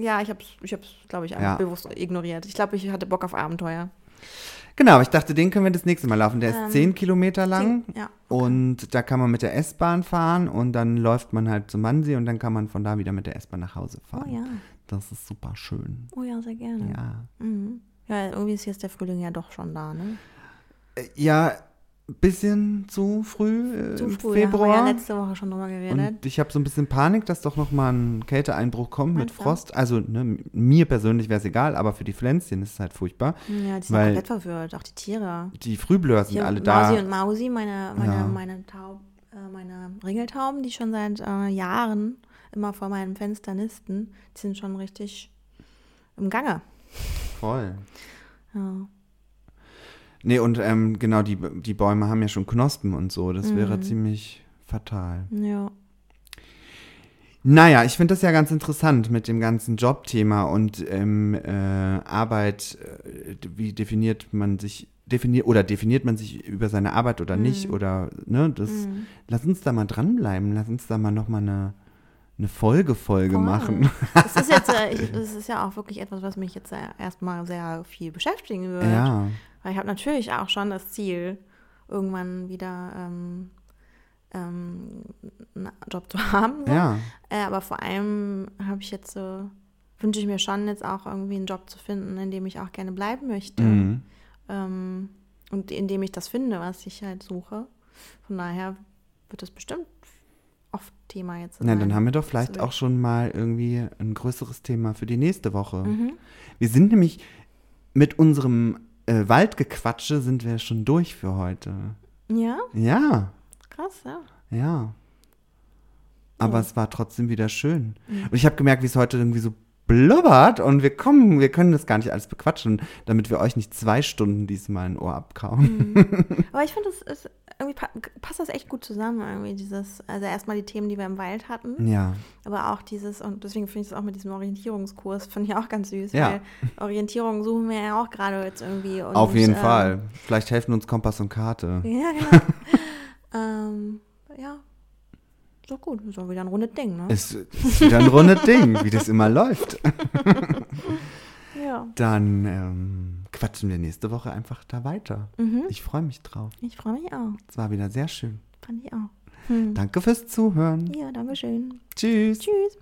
Speaker 2: ja, ich habe es, ich hab's, glaube ich,
Speaker 1: Ja.
Speaker 2: bewusst ignoriert. Ich glaube, ich hatte Bock auf Abenteuer.
Speaker 1: Genau, aber ich dachte, den können wir das nächste Mal laufen. Der ist
Speaker 2: Ähm,
Speaker 1: 10 Kilometer lang.
Speaker 2: Ja.
Speaker 1: Und da kann man mit der S-Bahn fahren und dann läuft man halt zum Wannsee und dann kann man von da wieder mit der S-Bahn nach Hause
Speaker 2: Oh
Speaker 1: fahren.
Speaker 2: ja,
Speaker 1: Das ist super schön.
Speaker 2: oh ja, sehr gerne.
Speaker 1: Ja.
Speaker 2: Mhm. Ja, irgendwie ist jetzt der Frühling ja doch schon da, ne?
Speaker 1: Äh, Ja, bisschen zu früh äh,
Speaker 2: Zu
Speaker 1: im
Speaker 2: früh, da haben wir
Speaker 1: Februar.
Speaker 2: ja letzte Woche schon drüber geredet.
Speaker 1: und ich habe so ein bisschen Panik, dass doch noch mal ein Kälteeinbruch kommt mit
Speaker 2: Meinst du?
Speaker 1: Frost. Also ne, mir persönlich wäre es egal, aber für die Pflänzchen ist es halt furchtbar.
Speaker 2: ja, die sind
Speaker 1: weil-
Speaker 2: komplett verwirrt, auch die Tiere.
Speaker 1: Die Frühblöher sind alle
Speaker 2: Mausi
Speaker 1: da.
Speaker 2: und Mausi, meine, meine,
Speaker 1: Ja.
Speaker 2: meine, Taub, äh, meine Ringeltauben, die schon seit äh, Jahren immer vor meinem Fenster nisten, die sind schon richtig im Gange.
Speaker 1: Voll.
Speaker 2: Ja.
Speaker 1: Nee, und ähm, genau, die, die Bäume haben ja schon Knospen und so. Das wäre
Speaker 2: Mhm.
Speaker 1: ziemlich fatal.
Speaker 2: ja.
Speaker 1: Naja, ich finde das ja ganz interessant mit dem ganzen Jobthema und ähm, äh, Arbeit. Äh, wie definiert man sich, definiert oder definiert man sich über seine Arbeit oder nicht?
Speaker 2: Mhm.
Speaker 1: Oder, ne, das,
Speaker 2: Mhm.
Speaker 1: lass uns da mal dranbleiben, lass uns da mal nochmal eine, eine Folge-Folge
Speaker 2: Voll.
Speaker 1: machen.
Speaker 2: Das ist jetzt, äh, ich, das ist ja auch wirklich etwas, was mich jetzt erstmal sehr viel beschäftigen wird.
Speaker 1: Ja,
Speaker 2: Weil ich habe natürlich auch schon das Ziel, irgendwann wieder ähm, ähm, einen Job zu haben. So.
Speaker 1: ja,
Speaker 2: Äh, aber vor allem habe ich jetzt so, wünsche ich mir schon jetzt auch irgendwie einen Job zu finden, in dem ich auch gerne bleiben möchte.
Speaker 1: mhm.
Speaker 2: Ähm, und in dem ich das finde, was ich halt suche. Von daher wird das bestimmt oft Thema jetzt.
Speaker 1: Na, dann haben wir doch vielleicht auch schon mal irgendwie ein größeres Thema für die nächste Woche.
Speaker 2: Mhm.
Speaker 1: Wir sind nämlich mit unserem äh, Waldgequatsche sind wir schon durch für heute.
Speaker 2: Ja,
Speaker 1: Ja,
Speaker 2: krass, ja.
Speaker 1: ja. Aber
Speaker 2: Ja.
Speaker 1: es war trotzdem wieder schön.
Speaker 2: Mhm.
Speaker 1: Und ich habe gemerkt, wie es heute irgendwie so blubbert und wir kommen, wir können das gar nicht alles bequatschen, damit wir euch nicht zwei Stunden diesmal ein Ohr abkauen.
Speaker 2: Mhm. Aber ich finde, es ist irgendwie pa passt das echt gut zusammen, irgendwie dieses, also erstmal die Themen, die wir im Wald hatten,
Speaker 1: Ja,
Speaker 2: aber auch dieses, und deswegen finde ich es auch mit diesem Orientierungskurs, finde ich auch ganz süß,
Speaker 1: Ja.
Speaker 2: weil Orientierung suchen wir ja auch gerade jetzt irgendwie. Und,
Speaker 1: auf jeden
Speaker 2: ähm,
Speaker 1: Fall. Vielleicht helfen uns Kompass und Karte.
Speaker 2: Ja, genau. ähm, ja, ist doch gut, ist auch wieder ein rundes Ding, ne?
Speaker 1: Es ist wieder ein rundes Ding, wie das immer läuft.
Speaker 2: ja.
Speaker 1: Dann ähm, quatschen wir nächste Woche einfach da weiter.
Speaker 2: Mhm.
Speaker 1: Ich freue mich drauf.
Speaker 2: Ich freue mich auch.
Speaker 1: Es war wieder sehr schön.
Speaker 2: Fand ich auch. Hm.
Speaker 1: Danke fürs Zuhören.
Speaker 2: Ja, danke schön.
Speaker 1: Tschüss.
Speaker 2: Tschüss.